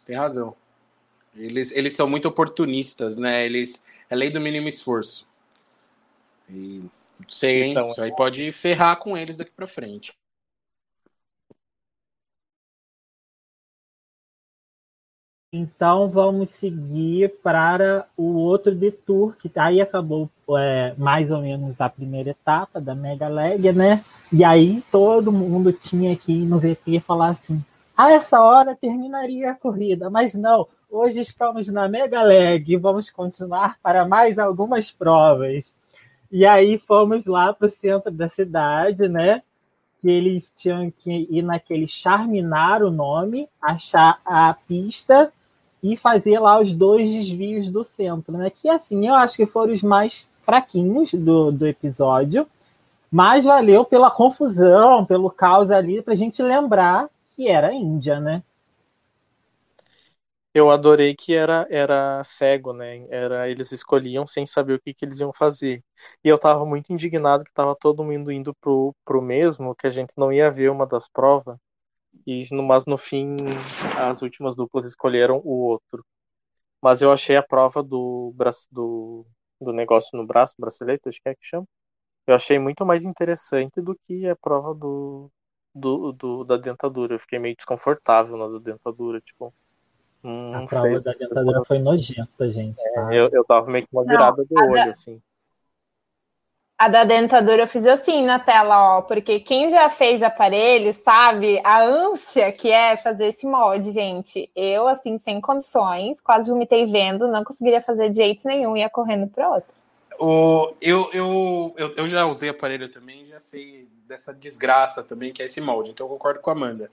Tem razão. Eles, eles são muito oportunistas, né? Eles é lei do mínimo esforço. E sei, hein? Então, Isso aí pode ferrar com eles daqui para frente. Então vamos seguir para o outro detour, que aí acabou é, mais ou menos a primeira etapa da Mega Leg, né? E aí todo mundo tinha que ir no VT e falar assim: a essa hora terminaria a corrida, mas não, hoje estamos na Mega Leg e vamos continuar para mais algumas provas. E aí fomos lá para o centro da cidade, né? Que eles tinham que ir naquele Charminar o nome, achar a pista e fazer lá os dois desvios do centro, né? Que assim, eu acho que foram os mais fraquinhos do, do episódio, mas valeu pela confusão, pelo caos ali, para a gente lembrar que era Índia, né? Eu adorei que era, era cego, né? Era, eles escolhiam sem saber o que, que eles iam fazer. E eu tava muito indignado que tava todo mundo indo pro, pro mesmo, que a gente não ia ver uma das provas. E, mas no fim, as últimas duplas escolheram o outro. Mas eu achei a prova do, do, do negócio no braço, bracelete, acho que é que chama. Eu achei muito mais interessante do que a prova do, do, do da dentadura. Eu fiquei meio desconfortável na da dentadura, tipo. Hum, a prova sei, da dentadura foi nojenta, gente. Tá? É, eu, eu tava meio com uma virada Não, do olho, da... assim. A da dentadura eu fiz assim na tela, ó, porque quem já fez aparelho sabe a ânsia que é fazer esse molde, gente. Eu, assim, sem condições, quase vomitei vendo, não conseguiria fazer de jeito nenhum, ia correndo para outro. O, eu, eu, eu, eu já usei aparelho também, já sei dessa desgraça também que é esse molde, então eu concordo com a Amanda.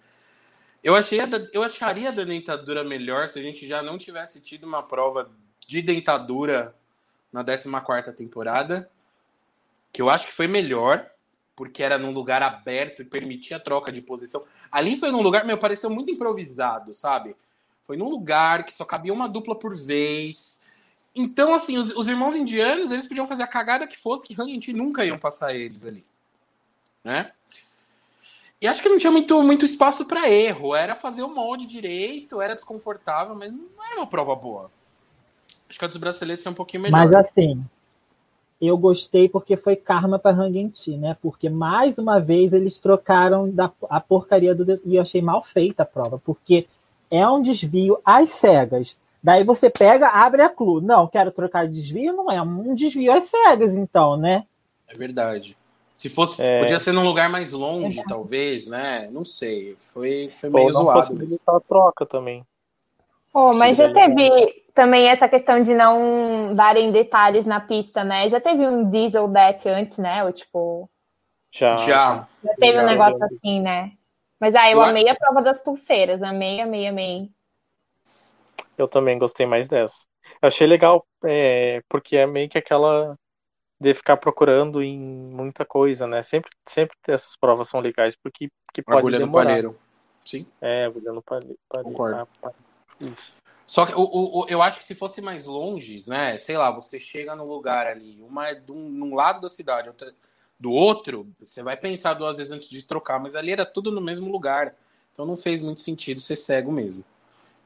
Eu, achei a, eu acharia a da dentadura melhor se a gente já não tivesse tido uma prova de dentadura na 14 temporada que eu acho que foi melhor, porque era num lugar aberto e permitia troca de posição. Ali foi num lugar, meu, pareceu muito improvisado, sabe? Foi num lugar que só cabia uma dupla por vez. Então, assim, os, os irmãos indianos, eles podiam fazer a cagada que fosse, que realmente nunca iam passar eles ali. Né? E acho que não tinha muito, muito espaço para erro. Era fazer o molde direito, era desconfortável, mas não era uma prova boa. Acho que a dos brasileiros é um pouquinho melhor. Mas assim, eu gostei porque foi karma para Ranguenti, né? Porque mais uma vez eles trocaram da, a porcaria do. E eu achei mal feita a prova, porque é um desvio às cegas. Daí você pega, abre a clue. Não, quero trocar de desvio, não é um desvio às cegas, então, né? É verdade. Se fosse, é... podia ser num lugar mais longe, é. talvez, né? Não sei. Foi, foi meio Ou não zoado. a troca também. Oh, mas já teve também essa questão de não darem detalhes na pista, né? Já teve um Diesel Death antes, né? Ou tipo. Já. Já, já teve já, um negócio assim, né? Mas aí ah, eu, eu amei a prova das pulseiras, amei, amei, amei. Eu também gostei mais dessa. Eu achei legal, é, porque é meio que aquela de ficar procurando em muita coisa, né? Sempre, sempre essas provas são legais, porque que pode agulha demorar. no palheiro. Sim. É, agulha no palheiro. Concordo. Ah, Só que o, o, eu acho que se fosse mais longe, né? Sei lá, você chega no lugar ali, uma é de um, num lado da cidade, outra do outro, você vai pensar duas vezes antes de trocar, mas ali era tudo no mesmo lugar. Então não fez muito sentido ser cego mesmo.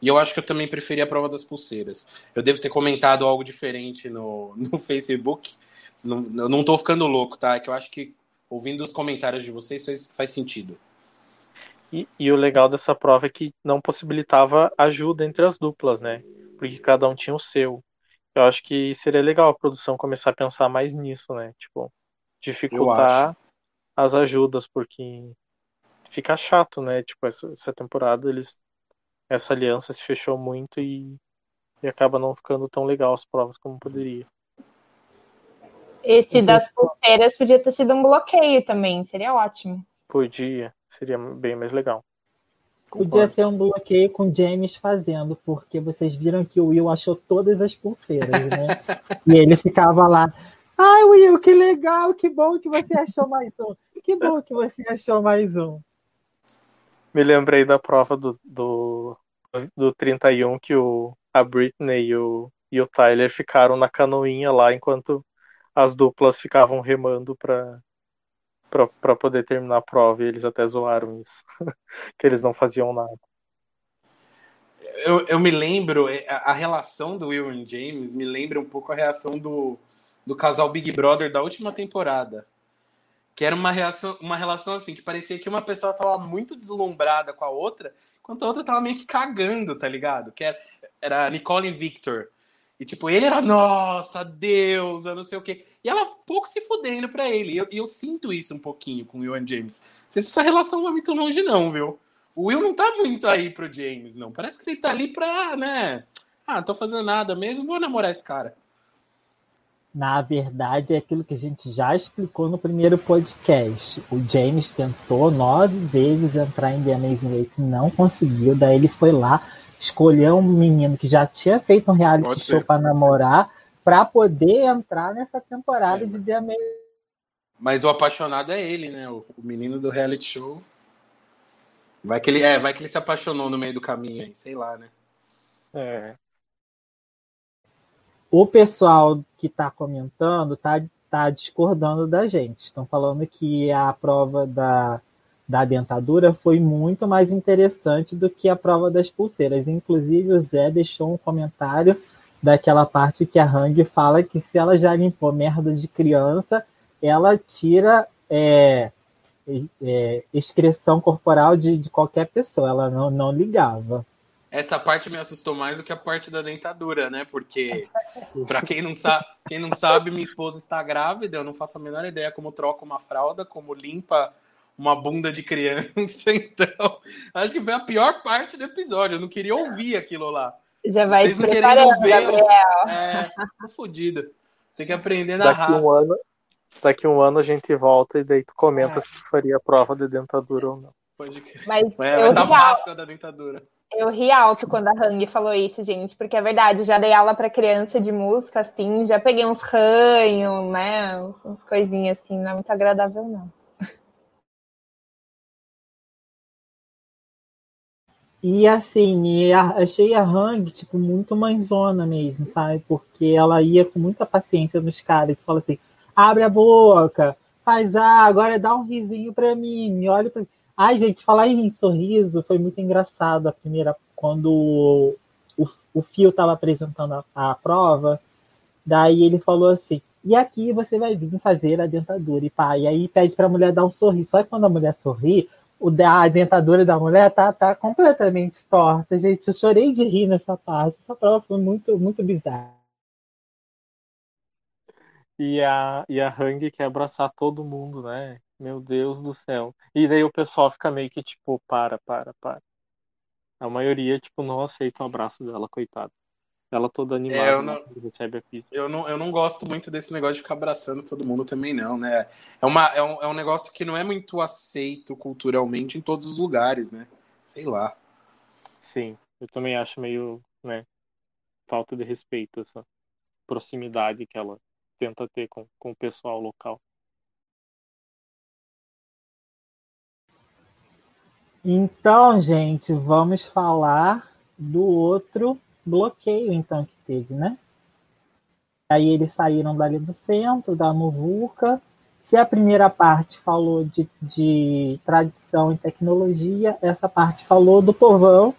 E eu acho que eu também preferi a prova das pulseiras. Eu devo ter comentado algo diferente no, no Facebook. Não, eu não tô ficando louco, tá? É que eu acho que ouvindo os comentários de vocês faz, faz sentido. E, e, o legal dessa prova é que não possibilitava ajuda entre as duplas, né? Porque cada um tinha o seu. Eu acho que seria legal a produção começar a pensar mais nisso, né? Tipo, dificultar as ajudas, porque fica chato, né? Tipo, essa, essa temporada eles essa aliança se fechou muito e, e acaba não ficando tão legal as provas como poderia. Esse das pulseiras podia ter sido um bloqueio também, seria ótimo. Podia, seria bem mais legal. Podia ser um bloqueio com James fazendo, porque vocês viram que o Will achou todas as pulseiras, né? e ele ficava lá. Ai, Will, que legal, que bom que você achou mais um. Que bom que você achou mais um. Me lembrei da prova do, do, do 31 que o, a Britney e o, e o Tyler ficaram na canoinha lá enquanto as duplas ficavam remando para para poder terminar a prova e eles até zoaram isso, que eles não faziam nada. Eu, eu me lembro, é, a, a relação do Will e James me lembra um pouco a reação do, do casal Big Brother da última temporada que era uma, reação, uma relação assim, que parecia que uma pessoa tava muito deslumbrada com a outra, enquanto a outra tava meio que cagando, tá ligado? Que era, era Nicole e Victor. E tipo, ele era, nossa, Deus, eu não sei o quê. E ela pouco se fudendo pra ele. E eu, eu, sinto isso um pouquinho com o Will James. Não sei se essa relação vai muito longe, não, viu? O Will não tá muito aí pro James, não. Parece que ele tá ali pra, né? Ah, não tô fazendo nada mesmo, vou namorar esse cara na verdade, é aquilo que a gente já explicou no primeiro podcast. O James tentou nove vezes entrar em The Amazing Race, não conseguiu. Daí ele foi lá, escolheu um menino que já tinha feito um reality Pode show para namorar, para poder entrar nessa temporada é. de The Amazing Mas o apaixonado é ele, né? O, o, menino do reality show. Vai que ele, é, vai que ele se apaixonou no meio do caminho aí, sei lá, né? É o pessoal que está comentando está tá discordando da gente. Estão falando que a prova da, da dentadura foi muito mais interessante do que a prova das pulseiras. Inclusive, o Zé deixou um comentário daquela parte que a Hang fala que se ela já limpou merda de criança, ela tira é, é, excreção corporal de, de qualquer pessoa. Ela não, não ligava. Essa parte me assustou mais do que a parte da dentadura, né? Porque, para quem não quem não sabe, minha esposa está grávida, eu não faço a menor ideia como troca uma fralda, como limpa uma bunda de criança. Então, acho que foi a pior parte do episódio. Eu não queria ouvir aquilo lá. Já vai Vocês se preparando, ver, Gabriel. É, tô fodido. Tem que aprender na daqui raça. Um ano, daqui um ano a gente volta e daí tu comenta é. se tu faria a prova de dentadura ou não. Pode Mas é, vai dar fácil da dentadura. Eu ri alto quando a Hang falou isso, gente, porque é verdade, já dei aula para criança de música, assim, já peguei uns ranhos, né, uns coisinhas assim, não é muito agradável, não. E assim, achei a Hang, tipo, muito mãezona mesmo, sabe? Porque ela ia com muita paciência nos caras, fala assim, abre a boca, faz ah, agora dá um risinho pra mim, olha pra mim. Ai, gente, falar em sorriso foi muito engraçado a primeira, quando o, o, Fio estava apresentando a, a prova, daí ele falou assim, e aqui você vai vir fazer a dentadura, e pá, e aí pede para a mulher dar um sorriso. Só que quando a mulher sorri, o da, a dentadura da mulher tá, tá completamente torta. Gente, eu chorei de rir nessa parte. Essa prova foi muito, muito bizarra. E a, e a Hang quer abraçar todo mundo, né? Meu Deus do céu. E daí o pessoal fica meio que tipo, para, para, para. A maioria, tipo, não aceita o abraço dela, coitada. Ela toda animada, é, eu não, recebe a pizza. Eu não, eu não gosto muito desse negócio de ficar abraçando todo mundo também, não, né? É, uma, é, um, é um negócio que não é muito aceito culturalmente em todos os lugares, né? Sei lá. Sim, eu também acho meio, né, falta de respeito essa proximidade que ela tenta ter com, com o pessoal local. Então, gente, vamos falar do outro bloqueio, então, que teve, né? Aí eles saíram dali do centro, da Muvuca. Se a primeira parte falou de, de tradição e tecnologia, essa parte falou do povão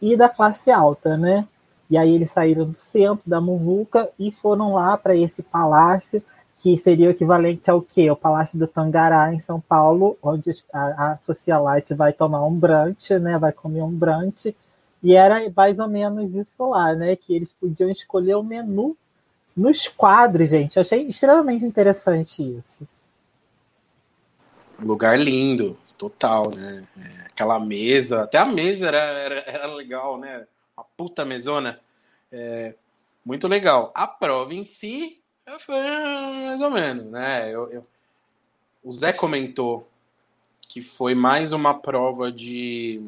e da classe alta, né? E aí eles saíram do centro da Muvuca e foram lá para esse palácio que seria o equivalente ao quê? O Palácio do Tangará, em São Paulo, onde a, a socialite vai tomar um brunch, né? Vai comer um brunch. E era mais ou menos isso lá, né? Que eles podiam escolher o menu nos quadros, gente. Achei extremamente interessante isso. Lugar lindo, total, né? É, aquela mesa, até a mesa era, era, era legal, né? Uma puta mesona. É, muito legal. A prova em si foi mais ou menos, né? Eu, eu... O Zé comentou que foi mais uma prova de,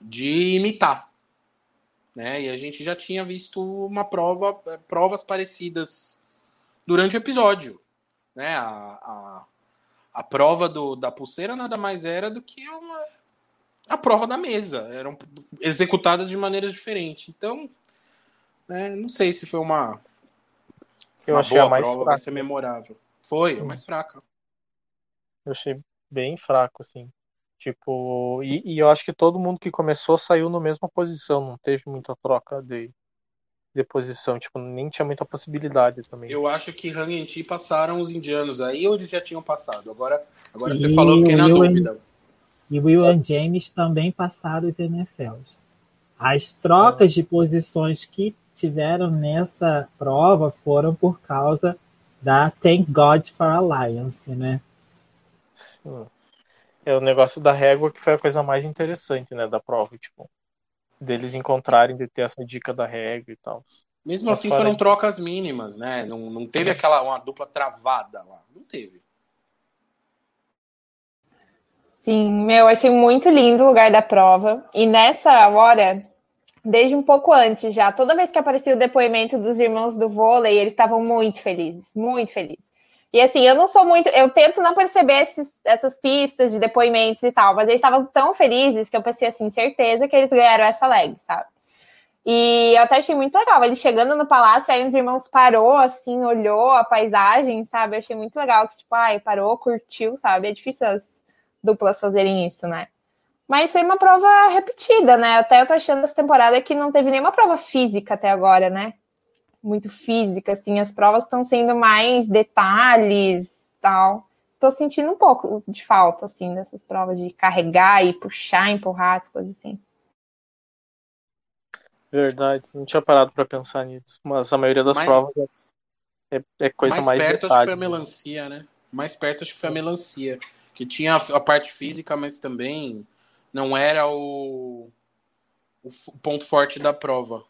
de imitar. Né? E a gente já tinha visto uma prova, provas parecidas durante o episódio. Né? A, a, a prova do, da pulseira nada mais era do que uma, a prova da mesa. Eram executadas de maneiras diferentes. Então, né, não sei se foi uma, eu uma achei a mais prova, fraca. vai ser memorável. Foi, a mais fraca. Eu achei bem fraco, assim. Tipo, e, e, eu acho que todo mundo que começou saiu na mesma posição, não teve muita troca de, de posição, tipo, nem tinha muita possibilidade também. Eu acho que Hang e Ti passaram os indianos aí ou eles já tinham passado? Agora, agora você falou, eu fiquei na dúvida. E Will and James também passaram os NFLs. As trocas de posições que tiveram nessa prova foram por causa da Thank God for Alliance, né? Sim. É o negócio da régua que foi a coisa mais interessante, né, da prova, tipo, deles encontrarem de ter essa dica da régua e tal. Mesmo Mas assim foram trocas mínimas, né? Não, não teve aquela uma dupla travada lá, não teve. Sim, meu, achei muito lindo o lugar da prova. E nessa hora, desde um pouco antes já. Toda vez que aparecia o depoimento dos irmãos do vôlei, eles estavam muito felizes, muito felizes. E assim, eu não sou muito. Eu tento não perceber esses, essas pistas de depoimentos e tal, mas eles estavam tão felizes que eu pensei assim, certeza que eles ganharam essa leg, sabe? E eu até achei muito legal. Eles chegando no palácio, aí os irmãos parou, assim, olhou a paisagem, sabe? Eu achei muito legal que, tipo, ai, parou, curtiu, sabe? É difícil as duplas fazerem isso, né? Mas foi uma prova repetida, né? Até eu tô achando essa temporada que não teve nenhuma prova física até agora, né? Muito física, assim. As provas estão sendo mais detalhes tal. Tô sentindo um pouco de falta, assim, dessas provas de carregar e puxar, empurrar, as coisas assim. Verdade, não tinha parado para pensar nisso. Mas a maioria das mais, provas é, é coisa mais. Mais perto detalhe, acho que foi a melancia, né? Mais perto acho que foi a melancia. Que tinha a parte física, mas também não era o, o ponto forte da prova.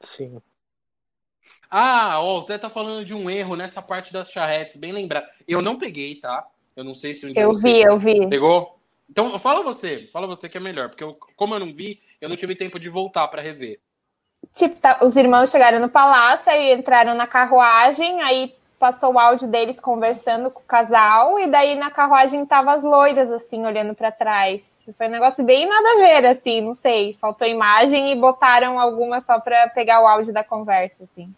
Sim. Ah, ó, o Zé tá falando de um erro nessa parte das charretes, bem lembrar. Eu não peguei, tá? Eu não sei se um dia Eu vi, eu vi. Pegou? Então, fala você, fala você que é melhor, porque eu, como eu não vi, eu não tive tempo de voltar para rever. Tipo, tá, os irmãos chegaram no palácio e entraram na carruagem, aí passou o áudio deles conversando com o casal, e daí na carruagem tava as loiras, assim, olhando para trás. Foi um negócio bem nada a ver, assim, não sei. Faltou imagem e botaram alguma só para pegar o áudio da conversa, assim.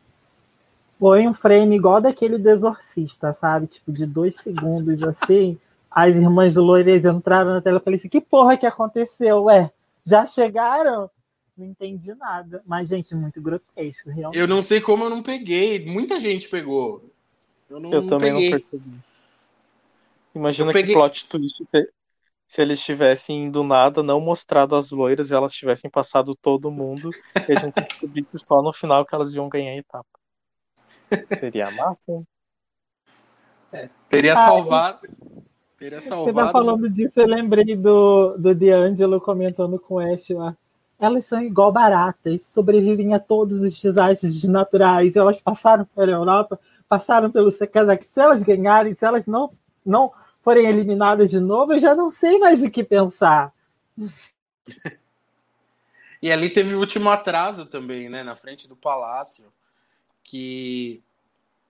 Foi um frame igual daquele do Exorcista, sabe? Tipo, de dois segundos, assim. As irmãs loiras entraram na tela e falei assim: que porra que aconteceu? Ué, já chegaram? Não entendi nada. Mas, gente, muito grotesco, realmente. Eu não sei como eu não peguei. Muita gente pegou. Eu, não, eu não também peguei. não percebi. Imagina que plot twist se eles tivessem do nada não mostrado as loiras e elas tivessem passado todo mundo e a gente descobrisse só no final que elas iam ganhar a etapa. Seria massa? É, teria salvado. Teria salvado. Você tá falando disso, eu lembrei do, do D'Angelo comentando com o Ash lá. Elas são igual baratas, sobrevivem a todos os desastres naturais. Elas passaram pela Europa passaram pelo Cazaque. Se elas ganharem, se elas não, não forem eliminadas de novo, eu já não sei mais o que pensar. E ali teve o último atraso também, né? Na frente do palácio, que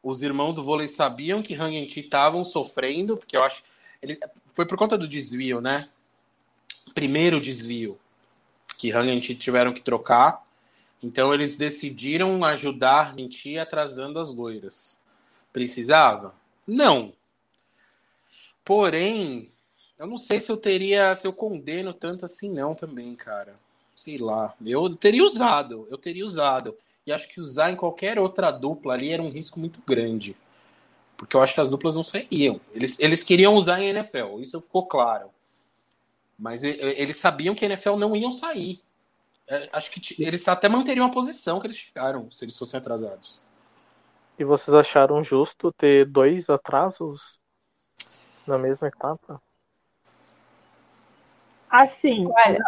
os irmãos do vôlei sabiam que Hang estavam sofrendo, porque eu acho. Ele, foi por conta do desvio, né? Primeiro desvio que Hang tiveram que trocar. Então eles decidiram ajudar Minty atrasando as loiras. Precisava? Não. Porém, eu não sei se eu teria, se eu condeno tanto assim não também, cara. Sei lá. Eu teria usado, eu teria usado. E acho que usar em qualquer outra dupla ali era um risco muito grande. Porque eu acho que as duplas não sairiam. Eles, eles queriam usar em NFL, isso ficou claro. Mas eles sabiam que a NFL não iam sair. É, acho que eles até manteriam a posição que eles chegaram se eles fossem atrasados. E vocês acharam justo ter dois atrasos na mesma etapa? Assim, Olha,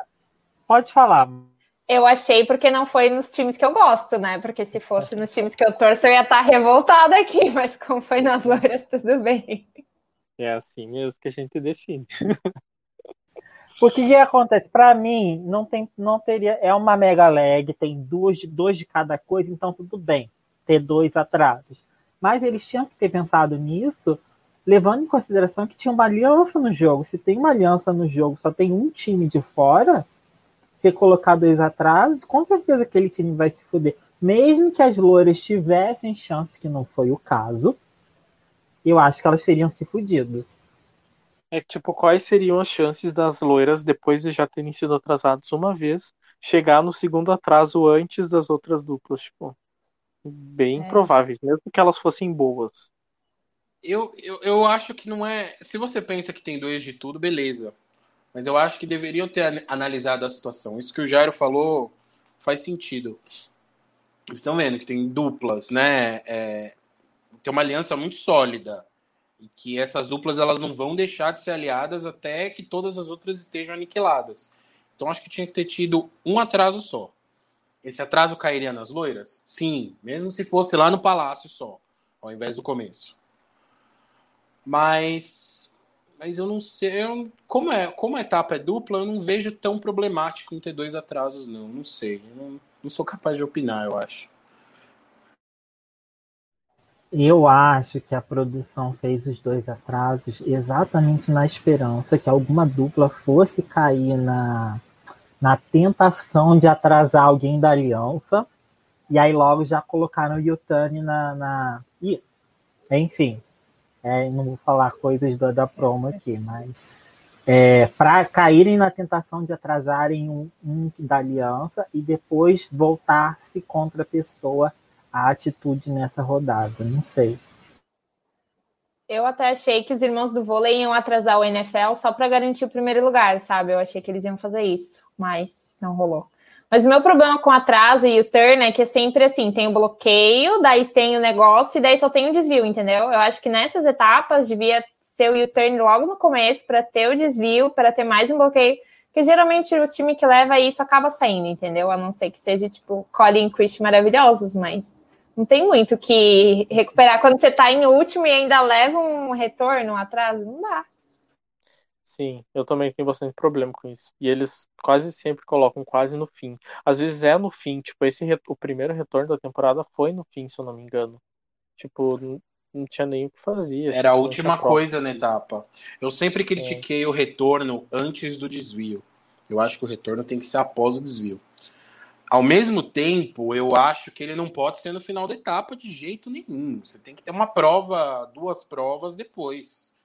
pode falar. Eu achei porque não foi nos times que eu gosto, né? Porque se fosse nos times que eu torço, eu ia estar revoltada aqui, mas como foi nas horas, tudo bem. É assim mesmo que a gente define. O que, que acontece? Para mim, não, tem, não teria. É uma mega leg, tem duas, dois de cada coisa, então tudo bem ter dois atrasos. Mas eles tinham que ter pensado nisso, levando em consideração que tinha uma aliança no jogo. Se tem uma aliança no jogo, só tem um time de fora, se colocar dois atrasos, com certeza aquele time vai se fuder. Mesmo que as loiras tivessem chance, que não foi o caso, eu acho que elas teriam se fudido. É tipo, quais seriam as chances das loiras, depois de já terem sido atrasados uma vez, chegar no segundo atraso antes das outras duplas? Tipo, bem é. prováveis, mesmo que elas fossem boas. Eu, eu, eu acho que não é. Se você pensa que tem dois de tudo, beleza. Mas eu acho que deveriam ter analisado a situação. Isso que o Jairo falou faz sentido. Estão vendo que tem duplas, né? É, tem uma aliança muito sólida. E que essas duplas elas não vão deixar de ser aliadas até que todas as outras estejam aniquiladas. Então acho que tinha que ter tido um atraso só. Esse atraso cairia nas loiras? Sim, mesmo se fosse lá no palácio só, ao invés do começo. Mas, mas eu não sei, eu, como é, como a etapa é dupla, eu não vejo tão problemático em ter dois atrasos, não. Não sei, não, não sou capaz de opinar, eu acho. Eu acho que a produção fez os dois atrasos exatamente na esperança que alguma dupla fosse cair na na tentação de atrasar alguém da aliança. E aí logo já colocaram o Yutani na. na... Enfim, é, não vou falar coisas da, da promo aqui, mas é, para caírem na tentação de atrasarem um, um, da aliança e depois voltar-se contra a pessoa a atitude nessa rodada. Não sei. Eu até achei que os irmãos do vôlei iam atrasar o NFL só para garantir o primeiro lugar, sabe? Eu achei que eles iam fazer isso, mas não rolou. Mas o meu problema com atraso e o turn é que é sempre assim: tem o bloqueio, daí tem o negócio e daí só tem o desvio, entendeu? Eu acho que nessas etapas devia ser o U-turn logo no começo para ter o desvio, para ter mais um bloqueio, porque geralmente o time que leva isso acaba saindo, entendeu? A não ser que seja tipo Colin e Chris maravilhosos, mas não tem muito que recuperar quando você está em último e ainda leva um retorno, um atraso, não dá. Sim, eu também tenho bastante problema com isso. E eles quase sempre colocam quase no fim. Às vezes é no fim, tipo, esse o primeiro retorno da temporada foi no fim, se eu não me engano. Tipo, não, não tinha nem o que fazer. Era a última coisa na etapa. Eu sempre critiquei é. o retorno antes do desvio. Eu acho que o retorno tem que ser após o desvio. Ao mesmo tempo, eu acho que ele não pode ser no final da etapa de jeito nenhum. Você tem que ter uma prova, duas provas depois.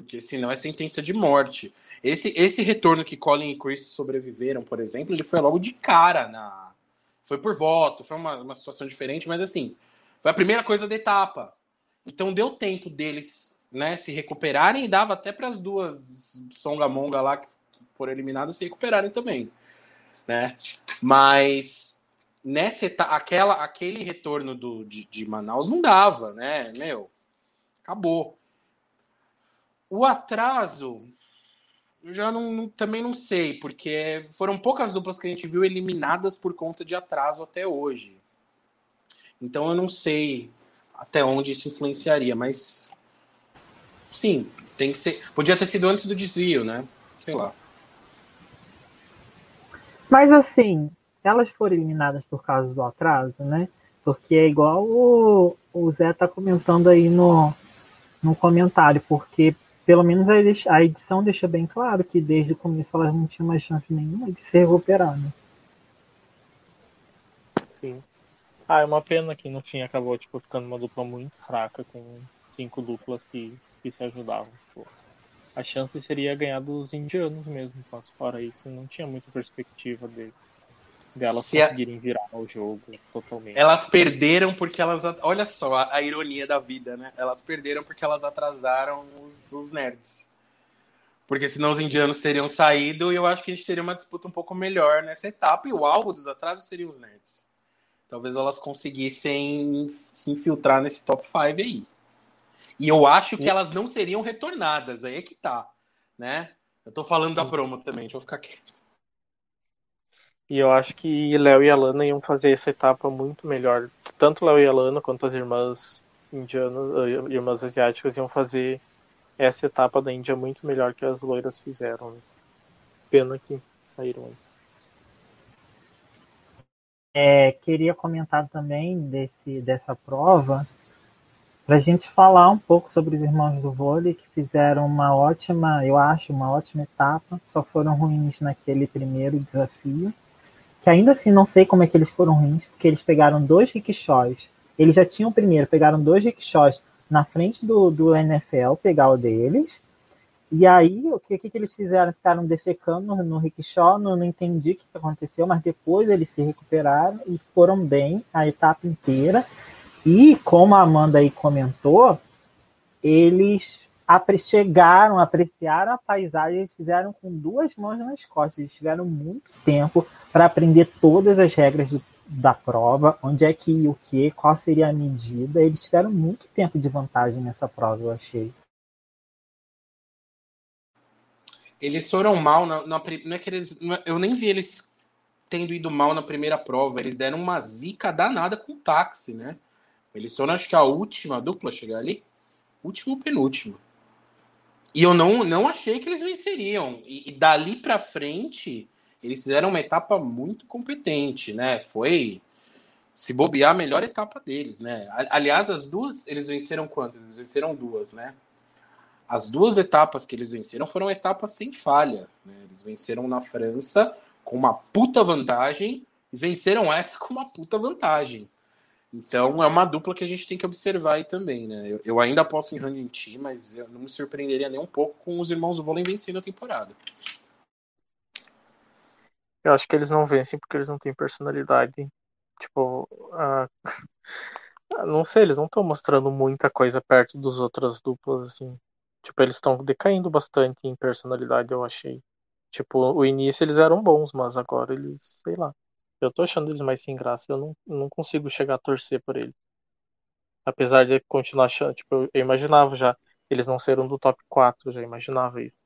Porque senão é sentença de morte. Esse, esse retorno que Colin e Chris sobreviveram, por exemplo, ele foi logo de cara na. Foi por voto, foi uma, uma situação diferente, mas assim, foi a primeira coisa da etapa. Então deu tempo deles né, se recuperarem e dava até para as duas Songamonga lá que foram eliminadas se recuperarem também né? Mas nessa etapa, aquela, aquele retorno do, de, de Manaus não dava, né? Meu, acabou. O atraso, eu já não, não, também não sei, porque foram poucas duplas que a gente viu eliminadas por conta de atraso até hoje. Então eu não sei até onde isso influenciaria, mas sim, tem que ser. Podia ter sido antes do desvio, né? Sei lá. Mas assim, elas foram eliminadas por causa do atraso, né? Porque é igual o, o Zé tá comentando aí no, no comentário, porque pelo menos a, edição deixa bem claro que desde o começo elas não tinham mais chance nenhuma de se recuperar, né? Sim. Ah, é uma pena que no fim acabou tipo, ficando uma dupla muito fraca, com cinco duplas que, que se ajudavam. Tipo a chance seria ganhar dos indianos mesmo, mas fora isso, não tinha muita perspectiva de, delas Se conseguirem a... virar o jogo totalmente. Elas perderam porque elas. Olha só a, a, ironia da vida, né? Elas perderam porque elas atrasaram os, os nerds. Porque senão os indianos teriam saído e eu acho que a gente teria uma disputa um pouco melhor nessa etapa. E o alvo dos atrasos seriam os nerds. Talvez elas conseguissem se infiltrar nesse top 5 aí. E eu acho que elas não seriam retornadas, aí é que tá, né? Eu tô falando da promo também, deixa eu ficar quieto. E eu acho que Léo e Alana iam fazer essa etapa muito melhor. Tanto Léo e Alana quanto as irmãs indianas, eh, irmãs asiáticas iam fazer essa etapa da Índia muito melhor que as loiras fizeram. Né? Pena que saíram. É, queria comentar também desse, dessa prova para a gente falar um pouco sobre os irmãos do vôlei que fizeram uma ótima, eu acho, uma ótima etapa, só foram ruins naquele primeiro desafio, que ainda assim não sei como é que eles foram ruins, porque eles pegaram dois rickshaws, eles já tinham primeiro, pegaram dois rickshaws na frente do, do NFL, pegar o deles, e aí o que, que, que eles fizeram? Ficaram defecando no, no rickshaw, não, não entendi o que aconteceu, mas depois eles se recuperaram e foram bem a etapa inteira, e, como a Amanda aí comentou, eles chegaram, apreciaram a paisagem, eles fizeram com duas mãos nas costas. Eles tiveram muito tempo para aprender todas as regras do, da prova, onde é que o que, qual seria a medida. Eles tiveram muito tempo de vantagem nessa prova, eu achei. Eles foram mal na, na não é que eles, eu nem vi eles tendo ido mal na primeira prova. Eles deram uma zica danada com o táxi, né? Eles foram, acho que a última dupla a chegar ali. Último penúltimo. E eu não, não achei que eles venceriam. E, e dali para frente, eles fizeram uma etapa muito competente, né? Foi se bobear a melhor etapa deles, né? Aliás, as duas, eles venceram quantas? Eles venceram duas, né? As duas etapas que eles venceram foram etapas sem falha. Né? Eles venceram na França com uma puta vantagem e venceram essa com uma puta vantagem. Então é uma dupla que a gente tem que observar aí também, né? Eu, eu ainda posso em Team, mas eu não me surpreenderia nem um pouco com os irmãos do vôlei vencendo a temporada. Eu acho que eles não vencem porque eles não têm personalidade. Tipo, uh... não sei, eles não estão mostrando muita coisa perto dos outras duplas, assim. Tipo, eles estão decaindo bastante em personalidade, eu achei. Tipo, o início eles eram bons, mas agora eles, sei lá. Eu tô achando eles mais sem graça. Eu não, não consigo chegar a torcer por ele. Apesar de continuar achando. Tipo, eu imaginava já. Eles não serão do top 4, já imaginava isso.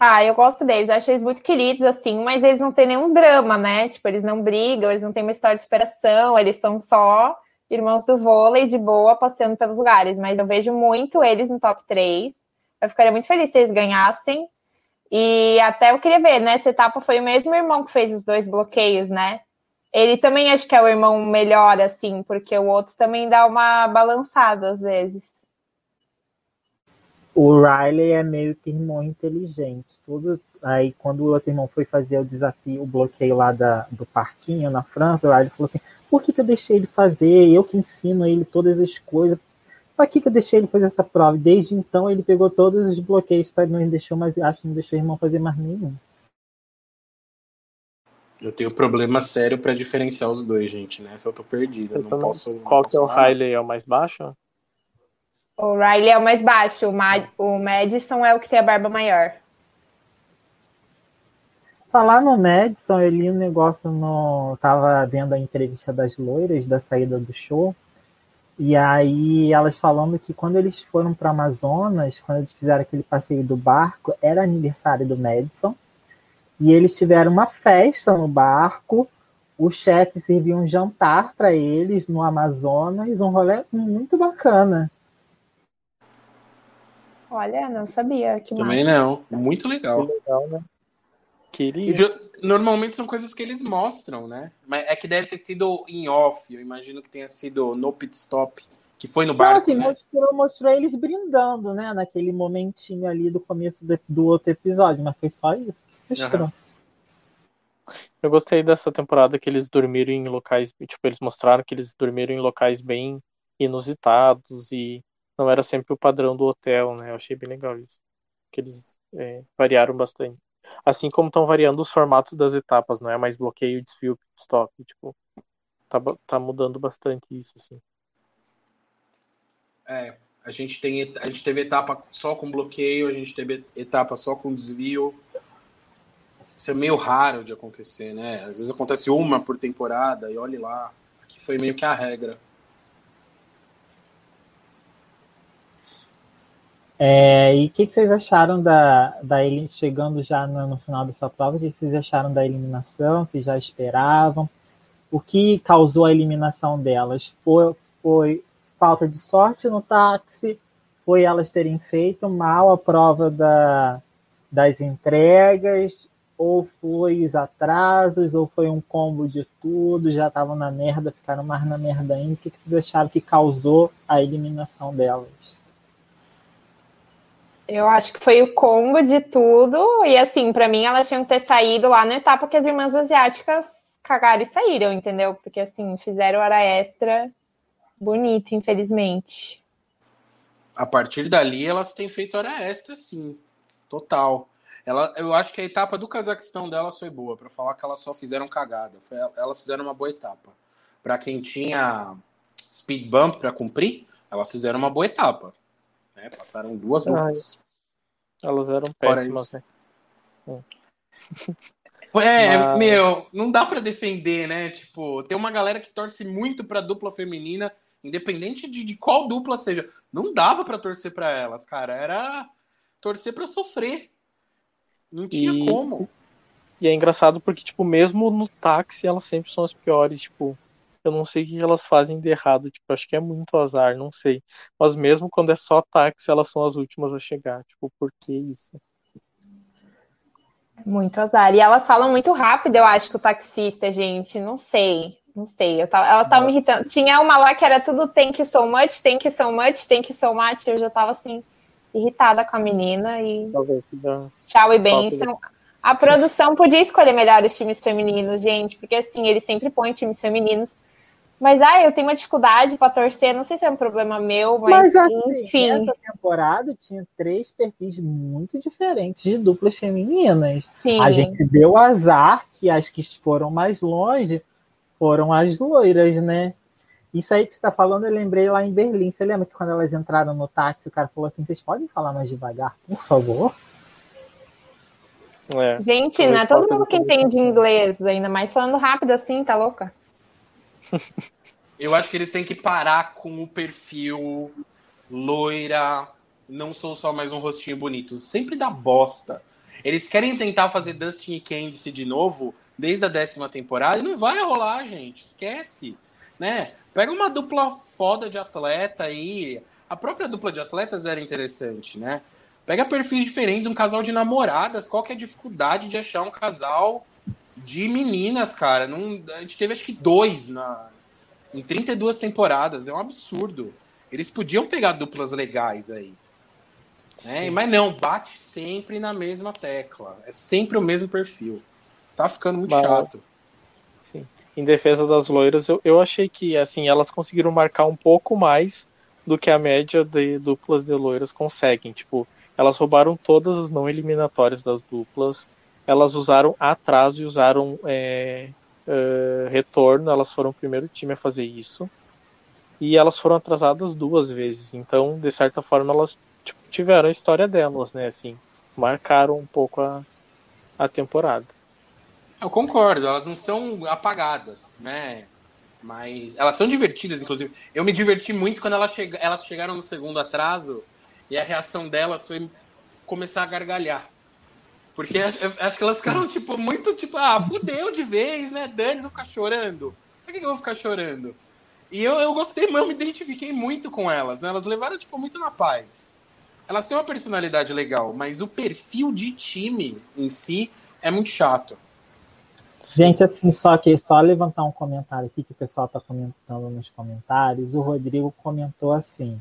Ah, eu gosto deles, eu acho eles muito queridos, assim, mas eles não têm nenhum drama, né? Tipo, eles não brigam, eles não têm uma história de superação, eles são só irmãos do vôlei de boa passeando pelos lugares, mas eu vejo muito eles no top 3. Eu ficaria muito feliz se eles ganhassem. E até eu queria ver, nessa etapa foi o mesmo irmão que fez os dois bloqueios, né? Ele também acho que é o irmão melhor, assim, porque o outro também dá uma balançada às vezes. O Riley é meio que irmão inteligente. Tudo aí quando o outro irmão foi fazer o desafio, o bloqueio lá da, do parquinho na França, o Riley falou assim: por que, que eu deixei ele fazer? Eu que ensino ele todas as coisas. Para que, que eu deixei ele fazer essa prova? Desde então ele pegou todos os bloqueios para não deixou, mas acho que não deixou o irmão fazer mais nenhum. Eu tenho problema sério para diferenciar os dois, gente. Nessa eu tô perdida. Eu não posso. Qual não que é o Riley? É o mais baixo? O Riley é o mais baixo, o, Ma o Madison é o que tem a barba maior. Falar no Madison, eu li um negócio no. Tava vendo a entrevista das loiras da saída do show. E aí elas falando que quando eles foram para Amazonas, quando eles fizeram aquele passeio do barco, era aniversário do Madison. E eles tiveram uma festa no barco. O chefe serviu um jantar para eles no Amazonas, um rolê muito bacana. Olha, não sabia. Que Também massa. não. Muito legal. Que legal, né? Queria. Normalmente são coisas que eles mostram, né? Mas é que deve ter sido em off. Eu imagino que tenha sido no pit stop, que foi no barco. Não, assim, né? mostrou, mostrou eles brindando, né? Naquele momentinho ali do começo do, do outro episódio, mas foi só isso. Mostrou. Uhum. Eu gostei dessa temporada que eles dormiram em locais, tipo, eles mostraram que eles dormiram em locais bem inusitados e não era sempre o padrão do hotel, né? Eu achei bem legal isso. Que eles é, variaram bastante. Assim como estão variando os formatos das etapas, não é mais bloqueio, desfio, stop. Tipo, tá, tá mudando bastante isso, assim. É, a gente, tem, a gente teve etapa só com bloqueio, a gente teve etapa só com desvio. Isso é meio raro de acontecer, né? Às vezes acontece uma por temporada e olhe lá. Aqui foi meio que a regra. É, e o que, que, vocês acharam da, da chegando já no, no, final dessa prova? O que, vocês acharam da eliminação? Vocês já esperavam? O que causou a eliminação delas? Foi, foi falta de sorte no táxi? Foi elas terem feito mal a prova da, das entregas? Ou foi os atrasos? Ou foi um combo de tudo? Já estavam na merda, ficaram mais na merda ainda? O que, que vocês acharam que causou a eliminação delas? Eu acho que foi o combo de tudo. E assim, para mim, elas tinham que ter saído lá na etapa que as irmãs asiáticas cagaram e saíram, entendeu? Porque assim, fizeram hora extra bonito, infelizmente. A partir dali, elas têm feito hora extra, sim. Total. Ela, eu acho que a etapa do Cazaquistão delas foi boa, para falar que elas só fizeram cagada. Foi, elas fizeram uma boa etapa. Para quem tinha speed bump para cumprir, elas fizeram uma boa etapa. Né? Passaram duas lutas. Elas eram péssimas, né? É, Mas... meu, não dá para defender, né? Tipo, tem uma galera que torce muito pra dupla feminina, independente de, de qual dupla seja. Não dava para torcer para elas, cara. Era torcer para sofrer. Não tinha e... como. E é engraçado porque, tipo, mesmo no táxi, elas sempre são as piores. Tipo, eu não sei o que elas fazem de errado, tipo, acho que é muito azar, não sei. Mas mesmo quando é só táxi, elas são as últimas a chegar, tipo, por que isso? Muito azar. E elas falam muito rápido, eu acho que o taxista, gente, não sei. Não sei, eu tava, elas estavam me irritando. Tinha uma lá que era tudo thank you so much, thank you so much, thank you so much. Eu já tava assim, irritada com a menina e. Tchau e bênção. A produção podia escolher melhor os times femininos, gente, porque assim, eles sempre põem times femininos mas, ah, eu tenho uma dificuldade para torcer, não sei se é um problema meu, mas, mas assim, enfim. Essa temporada tinha três perfis muito diferentes de duplas femininas. Sim. A gente deu azar que as que foram mais longe foram as loiras, né? Isso aí que você está falando, eu lembrei lá em Berlim. Você lembra que quando elas entraram no táxi, o cara falou assim: vocês podem falar mais devagar, por favor? É, gente, não é todo mundo que entende inglês, ainda mais falando rápido assim, tá louca? Eu acho que eles têm que parar com o perfil loira, não sou só mais um rostinho bonito. Sempre dá bosta. Eles querem tentar fazer Dustin e Candice de novo, desde a décima temporada, e não vai rolar, gente. Esquece. né? Pega uma dupla foda de atleta aí. A própria dupla de atletas era interessante, né? Pega perfis diferentes, um casal de namoradas. Qual que é a dificuldade de achar um casal de meninas, cara? Não, a gente teve acho que dois na, em 32 temporadas. É um absurdo. Eles podiam pegar duplas legais aí. Né? Mas não, bate sempre na mesma tecla. É sempre o mesmo perfil. Tá ficando muito chato. Sim. Em defesa das loiras, eu, eu achei que assim elas conseguiram marcar um pouco mais do que a média de duplas de loiras conseguem. Tipo, elas roubaram todas as não eliminatórias das duplas. Elas usaram atraso e usaram é, é, retorno. Elas foram o primeiro time a fazer isso. E elas foram atrasadas duas vezes. Então, de certa forma, elas tipo, tiveram a história delas, né? Assim, marcaram um pouco a, a temporada. Eu concordo, elas não são apagadas, né? Mas elas são divertidas, inclusive. Eu me diverti muito quando elas, che elas chegaram no segundo atraso e a reação delas foi começar a gargalhar. Porque acho que elas ficaram, tipo, muito, tipo, ah, fudeu de vez, né? Dani, vou ficar chorando. Por que, que eu vou ficar chorando? E eu, eu gostei, mas eu me identifiquei muito com elas, né? Elas levaram, tipo, muito na paz. Elas têm uma personalidade legal, mas o perfil de time em si é muito chato. Gente, assim, só que só levantar um comentário aqui que o pessoal está comentando nos comentários. O Rodrigo comentou assim: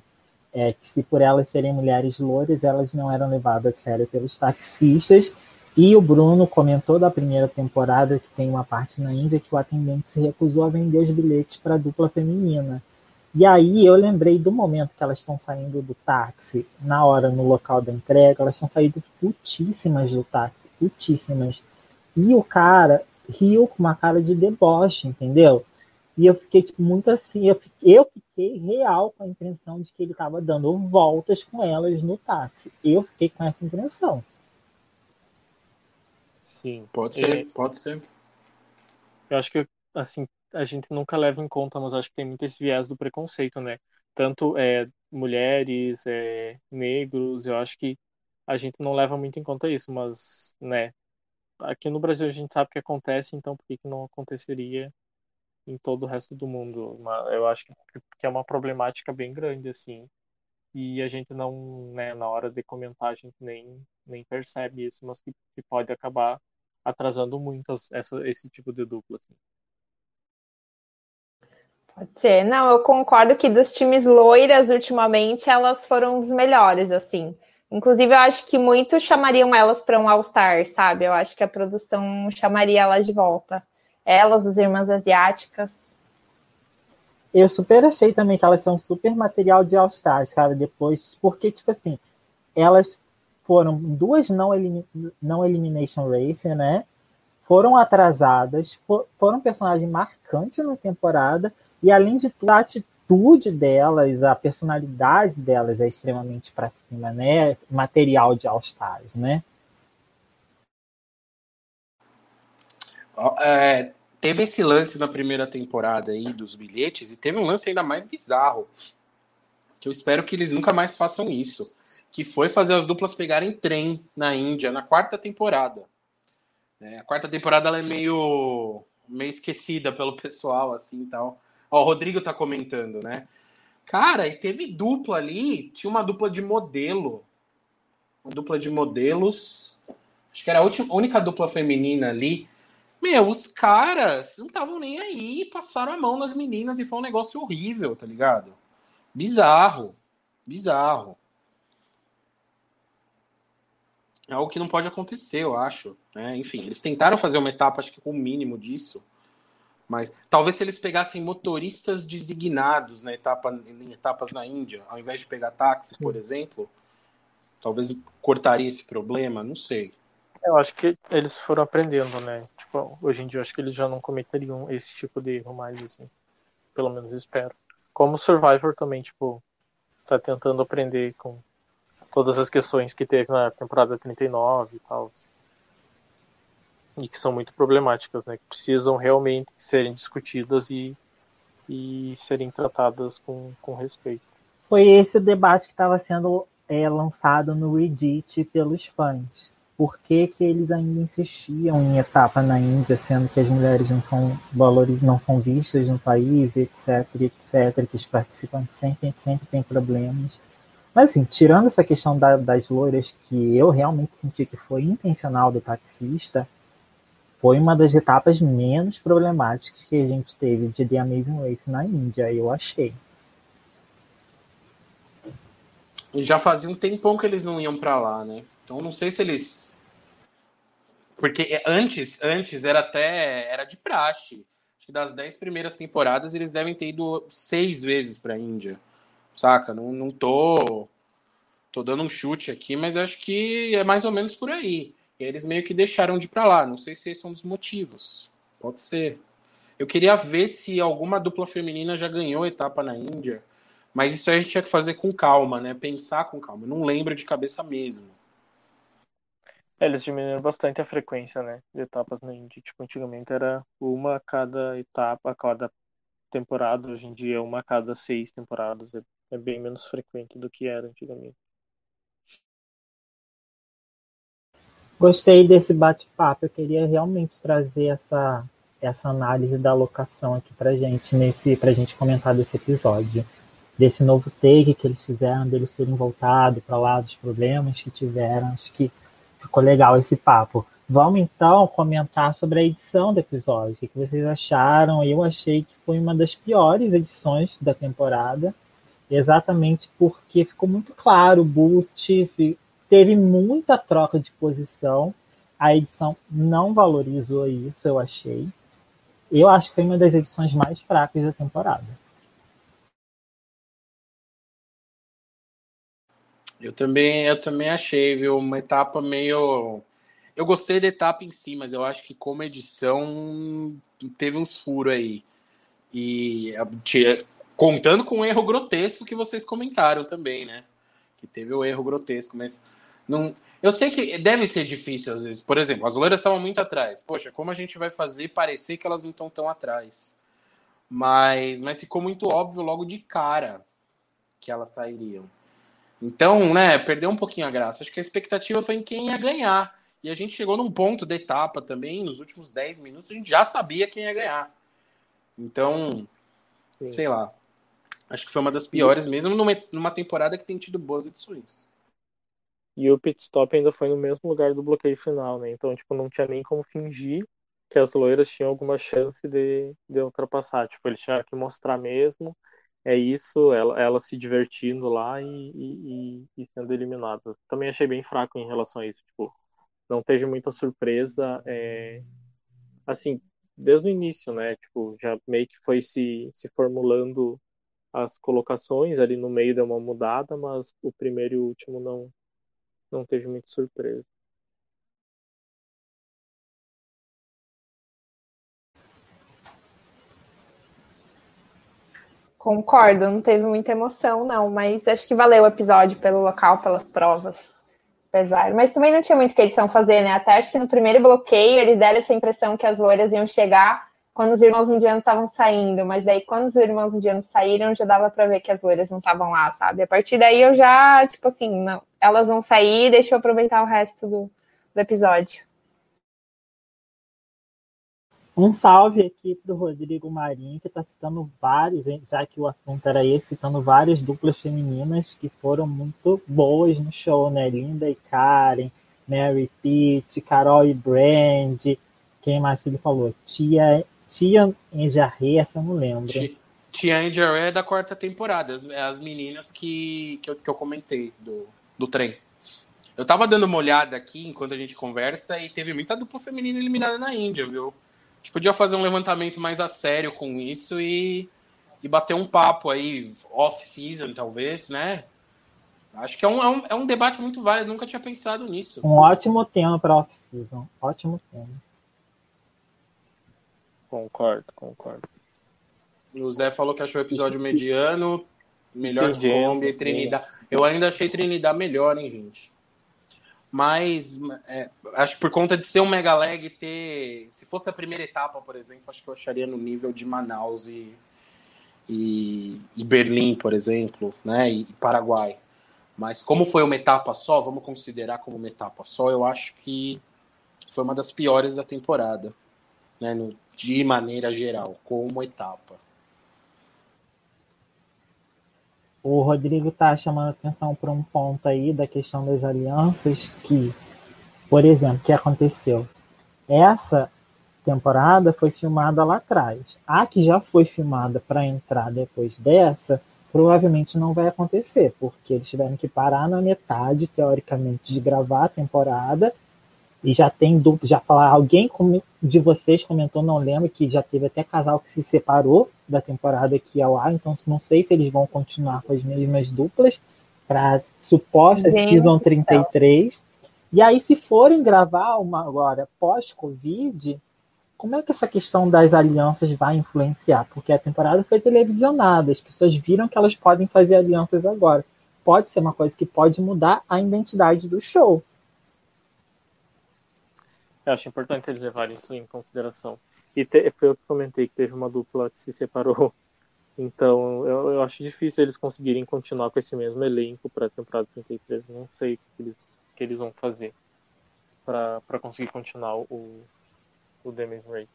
é, que se por elas serem mulheres loures, elas não eram levadas a sério pelos taxistas. E o Bruno comentou da primeira temporada que tem uma parte na Índia que o atendente se recusou a vender os bilhetes para a dupla feminina. E aí eu lembrei do momento que elas estão saindo do táxi, na hora no local da entrega, elas estão saindo putíssimas do táxi, putíssimas. E o cara riu com uma cara de deboche, entendeu? E eu fiquei tipo, muito assim, eu fiquei, eu fiquei real com a impressão de que ele estava dando voltas com elas no táxi. Eu fiquei com essa impressão. Sim. Pode ser, é, pode ser. Eu acho que assim, a gente nunca leva em conta, mas acho que tem muito esse viés do preconceito, né? Tanto é, mulheres, é, negros, eu acho que a gente não leva muito em conta isso, mas, né, aqui no Brasil a gente sabe que acontece, então por que, que não aconteceria em todo o resto do mundo. Eu acho que é uma problemática bem grande, assim. E a gente não, né, na hora de comentar, a gente nem, nem percebe isso, mas que, que pode acabar atrasando muito essa, esse tipo de dupla. Assim. Pode ser. Não, eu concordo que dos times loiras, ultimamente, elas foram os melhores, assim. Inclusive, eu acho que muitos chamariam elas para um All-Star, sabe? Eu acho que a produção chamaria elas de volta. Elas, as irmãs asiáticas. Eu super achei também que elas são super material de All Stars, cara, depois, porque, tipo assim, elas foram duas não, elim não Elimination Race, né? Foram atrasadas, for foram personagens marcantes na temporada, e além de tudo, a atitude delas, a personalidade delas é extremamente para cima, né? Material de All Stars, né? É, teve esse lance na primeira temporada aí dos bilhetes e teve um lance ainda mais bizarro. Que eu espero que eles nunca mais façam isso. Que foi fazer as duplas pegarem trem na Índia na quarta temporada. É, a quarta temporada ela é meio, meio esquecida pelo pessoal, assim tal. Ó, o Rodrigo tá comentando, né? Cara, e teve dupla ali, tinha uma dupla de modelo. Uma dupla de modelos. Acho que era a, última, única dupla feminina ali meu, os caras não estavam nem aí, passaram a mão nas meninas e foi um negócio horrível, tá ligado? Bizarro. Bizarro. É algo que não pode acontecer, eu acho. Né? Enfim, eles tentaram fazer uma etapa, acho que com o mínimo disso. Mas talvez se eles pegassem motoristas designados na etapa, em etapas na Índia, ao invés de pegar táxi, por exemplo, talvez cortaria esse problema, não sei. Eu acho que eles foram aprendendo, né? Tipo, hoje em dia eu acho que eles já não cometeriam esse tipo de erro mais, assim. Pelo menos espero. Como Survivor também, tipo, tá tentando aprender com todas as questões que teve na temporada 39 e tal. E que são muito problemáticas, né? Que precisam realmente serem discutidas e, e serem tratadas com, com respeito. Foi esse o debate que estava sendo é, lançado no Reddit pelos fãs por que, que eles ainda insistiam em etapa na Índia, sendo que as mulheres não são valores, não são vistas no país, etc, etc, que os participantes sempre, sempre têm problemas. Mas assim, tirando essa questão da, das loiras que eu realmente senti que foi intencional do taxista, foi uma das etapas menos problemáticas que a gente teve de The Amazing Race na Índia, eu achei. E já fazia um tempão que eles não iam para lá, né? Então não sei se eles porque antes, antes era até era de praxe. Acho que das dez primeiras temporadas eles devem ter ido seis vezes para a Índia. Saca? Não, não tô tô dando um chute aqui, mas acho que é mais ou menos por aí. E eles meio que deixaram de ir para lá. Não sei se esses são os motivos. Pode ser. Eu queria ver se alguma dupla feminina já ganhou etapa na Índia. Mas isso a gente tinha que fazer com calma, né? Pensar com calma. Eu não lembro de cabeça mesmo. É, eles diminuíram bastante a frequência, né, de etapas na Indy. Tipo, antigamente era uma a cada etapa, a cada temporada. Hoje em dia é uma a cada seis temporadas. É, é bem menos frequente do que era antigamente. Gostei desse bate-papo. Eu queria realmente trazer essa, essa análise da locação aqui pra gente, nesse, pra gente comentar desse episódio. Desse novo take que eles fizeram, deles terem voltado para lá dos problemas que tiveram. Acho que Ficou legal esse papo. Vamos então comentar sobre a edição do episódio. O que vocês acharam? Eu achei que foi uma das piores edições da temporada, exatamente porque ficou muito claro, o Boot teve muita troca de posição. A edição não valorizou isso, eu achei. Eu acho que foi uma das edições mais fracas da temporada. Eu também, eu também achei, viu? Uma etapa meio. Eu gostei da etapa em si, mas eu acho que como edição teve uns furos aí. E contando com o erro grotesco que vocês comentaram também, né? Que teve o erro grotesco, mas não. Eu sei que deve ser difícil às vezes. Por exemplo, as loiras estavam muito atrás. Poxa, como a gente vai fazer parecer que elas não estão tão atrás? Mas, mas ficou muito óbvio logo de cara que elas sairiam. Então, né, perdeu um pouquinho a graça. Acho que a expectativa foi em quem ia ganhar. E a gente chegou num ponto da etapa também, nos últimos 10 minutos, a gente já sabia quem ia ganhar. Então, Sim. sei lá. Acho que foi uma das piores, mesmo numa, numa temporada que tem tido boas edições. E o pit stop ainda foi no mesmo lugar do bloqueio final, né? Então, tipo, não tinha nem como fingir que as loiras tinham alguma chance de, de ultrapassar. Tipo, eles tinham que mostrar mesmo é isso, ela, ela se divertindo lá e, e, e, sendo eliminada. Também achei bem fraco em relação a isso. Tipo, não teve muita surpresa. É, assim, desde o início, né? Tipo, já meio que foi se, se formulando as colocações ali no meio deu uma mudada, mas o primeiro e o último não, não teve muita surpresa. Concordo, não teve muita emoção, não, mas acho que valeu o episódio pelo local, pelas provas. Apesar. Mas também não tinha muito que a edição fazer, né? Até acho que no primeiro bloqueio eles deram essa impressão que as loiras iam chegar quando os irmãos indianos estavam saindo, mas daí quando os irmãos indianos saíram, já dava para ver que as loiras não estavam lá, sabe? A partir daí eu já, tipo assim, não, elas vão sair, deixa eu aproveitar o resto do, do episódio. Um salve aqui para o Rodrigo Marinho, que está citando vários, já que o assunto era esse, citando várias duplas femininas que foram muito boas no show, né? Linda e Karen, Mary Pitt, Carol e Brand, quem mais que ele falou? Tia, Tia Enjarre, essa eu não lembro. Tia Enjarre é da quarta temporada, as, as meninas que, que, eu, que eu comentei do, do trem. Eu tava dando uma olhada aqui enquanto a gente conversa e teve muita dupla feminina eliminada na Índia, viu? Gente podia fazer um levantamento mais a sério com isso e, e bater um papo aí, off-season, talvez, né? Acho que é um, é, um, é um debate muito válido, nunca tinha pensado nisso. Um ótimo tema para off-season. Ótimo tema. Concordo, concordo. O Zé falou que achou o episódio mediano, melhor que Colômbia e Trinidad. Eu ainda achei Trinidad melhor, hein, gente? Mas é, acho que por conta de ser um mega leg ter. Se fosse a primeira etapa, por exemplo, acho que eu acharia no nível de Manaus e, e, e Berlim, por exemplo, né? E, e Paraguai. Mas como foi uma etapa só, vamos considerar como uma etapa só, eu acho que foi uma das piores da temporada, né? No, de maneira geral, como etapa. O Rodrigo está chamando atenção para um ponto aí da questão das alianças, que, por exemplo, que aconteceu? Essa temporada foi filmada lá atrás. A que já foi filmada para entrar depois dessa, provavelmente não vai acontecer, porque eles tiveram que parar na metade, teoricamente, de gravar a temporada e já tem duplo, já falar, alguém de vocês comentou, não lembro, que já teve até casal que se separou da temporada que ao ar, então não sei se eles vão continuar com as mesmas duplas para suposta season 33. E aí, se forem gravar uma agora pós-Covid, como é que essa questão das alianças vai influenciar? Porque a temporada foi televisionada, as pessoas viram que elas podem fazer alianças agora. Pode ser uma coisa que pode mudar a identidade do show. Eu acho importante eles levarem isso em consideração. E te, foi eu que comentei que teve uma dupla que se separou. Então, eu, eu acho difícil eles conseguirem continuar com esse mesmo elenco para a temporada 33. Não sei o que eles, que eles vão fazer para conseguir continuar o, o Demis Ray.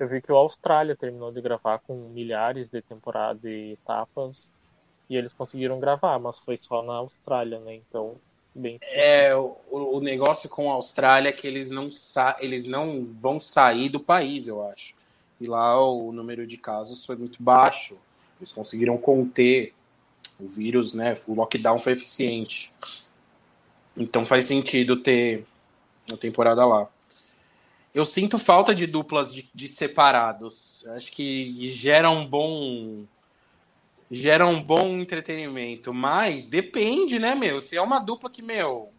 Eu vi que o Austrália terminou de gravar com milhares de temporadas e etapas e eles conseguiram gravar, mas foi só na Austrália, né? Então, bem. É, o, o negócio com a Austrália é que eles não, sa eles não vão sair do país, eu acho. E lá o número de casos foi muito baixo. Eles conseguiram conter o vírus, né? O lockdown foi eficiente. Então faz sentido ter uma temporada lá. Eu sinto falta de duplas de, de separados. Acho que gera um bom gera um bom entretenimento, mas depende, né, meu? Se é uma dupla que, meu,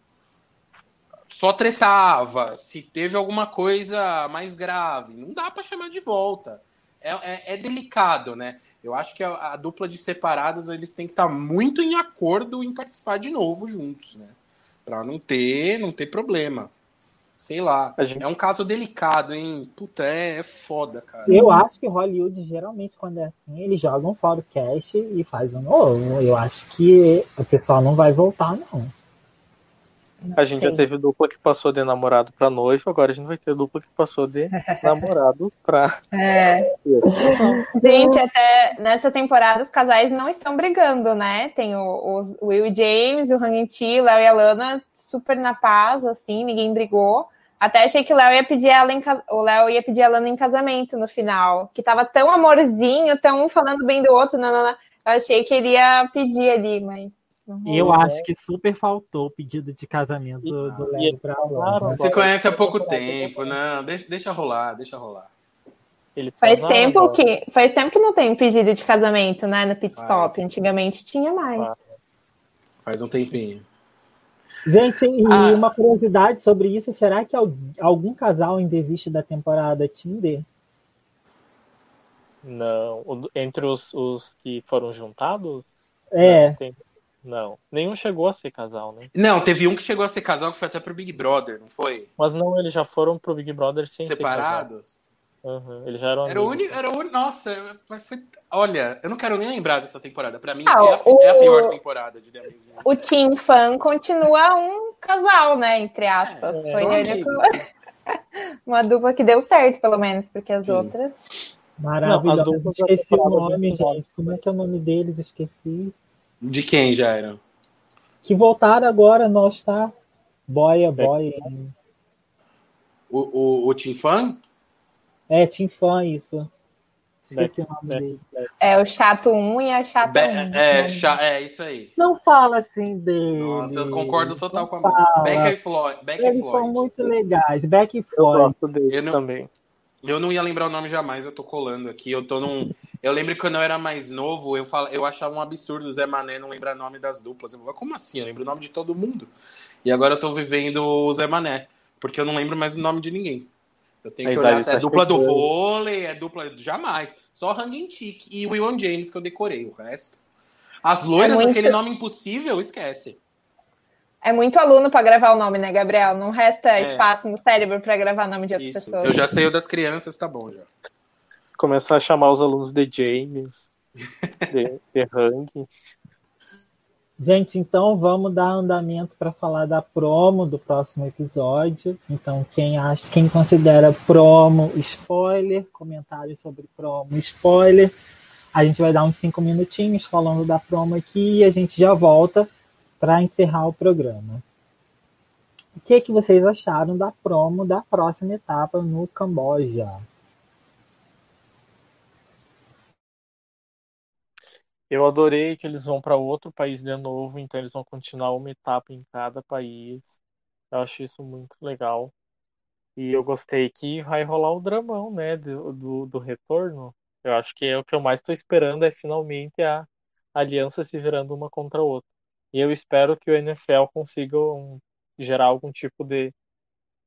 só tretava, se teve alguma coisa mais grave, não dá para chamar de volta. É, é, é, delicado, né? Eu acho que a, a, dupla de separados eles têm que estar muito em acordo em participar de novo juntos, né? Para não ter, não ter problema. Sei lá. Gente... É um caso delicado, hein? Puta, é, é foda, cara. Eu acho que Hollywood, geralmente, quando é assim, eles jogam fora o cast e faz um novo. Eu acho que o pessoal não vai voltar, não. A gente já teve dupla que passou de namorado pra noivo, agora a gente vai ter dupla que passou de namorado pra. É. gente, até nessa temporada os casais não estão brigando, né? Tem o, o Will e James, o Hang o Léo e a Lana super na paz, assim, ninguém brigou. Até achei que o Léo ia pedir ela em, o Léo ia pedir a Lana em casamento no final, que tava tão amorzinho, tão um falando bem do outro, não, não, não. Eu achei que ele ia pedir ali, mas eu acho que super faltou o pedido de casamento do, do Léo pra Lana. Você conhece há pouco tempo, não, deixa, deixa rolar, deixa rolar. Eles faz tempo que faz tempo que não tem pedido de casamento, né, no pit stop. Faz. Antigamente tinha mais. Faz um tempinho. Gente, e ah. uma curiosidade sobre isso, será que algum casal ainda existe da temporada Tinder? Não, entre os, os que foram juntados? É. Não, tem, não, nenhum chegou a ser casal, né? Não, teve um que chegou a ser casal que foi até pro Big Brother, não foi? Mas não, eles já foram pro Big Brother sem Separados? Uhum, eles já eram era o único, era o único, nossa, mas foi, olha, eu não quero nem lembrar dessa temporada. Para mim ah, é, a, o, é, a, pior temporada de The O Team Fan continua um casal, né, entre aspas. É, foi único, uma dupla que deu certo, pelo menos, porque as Sim. outras Maravilhoso. Esqueci o nome, gente. Como é que é o nome deles? Esqueci. De quem já era? Que voltaram agora, nós tá? Boia, boia. O, o, o Team Fan? É, Team Fan, isso. Esqueci o nome dele. É o chato 1 e a chata Be 1. É, cha é, isso aí. Não fala assim dele. Nossa, eu concordo total com a Beck e Floyd. Beck Eles Floyd. são muito legais. Beck e Floyd. Eu gosto dele eu não, também. Eu não ia lembrar o nome jamais, eu tô colando aqui. Eu tô num. Eu lembro que quando eu era mais novo, eu, fal... eu achava um absurdo o Zé Mané não lembrar o nome das duplas. Eu falei, como assim? Eu lembro o nome de todo mundo. E agora eu tô vivendo o Zé Mané, porque eu não lembro mais o nome de ninguém. Eu tenho que olhar se é dupla do vôlei, é dupla. Jamais. Só Hanging Chick e William James que eu decorei. O resto. As loiras, é muito... aquele nome impossível, esquece. É muito aluno para gravar o nome, né, Gabriel? Não resta é. espaço no cérebro para gravar o nome de outras Isso. pessoas. Eu já sei o das crianças, tá bom já. Começar a chamar os alunos de James, de, de Hang. Gente, então vamos dar andamento para falar da promo do próximo episódio. Então, quem acha, quem considera promo spoiler, comentários sobre promo spoiler, a gente vai dar uns cinco minutinhos falando da promo aqui e a gente já volta para encerrar o programa. O que, que vocês acharam da promo da próxima etapa no Camboja? Eu adorei que eles vão para outro país de novo, então eles vão continuar uma etapa em cada país. Eu acho isso muito legal. E eu gostei que vai rolar o dramão, né, do, do, do retorno. Eu acho que é o que eu mais estou esperando é finalmente a aliança se virando uma contra a outra. E eu espero que o NFL consiga um, gerar algum tipo de,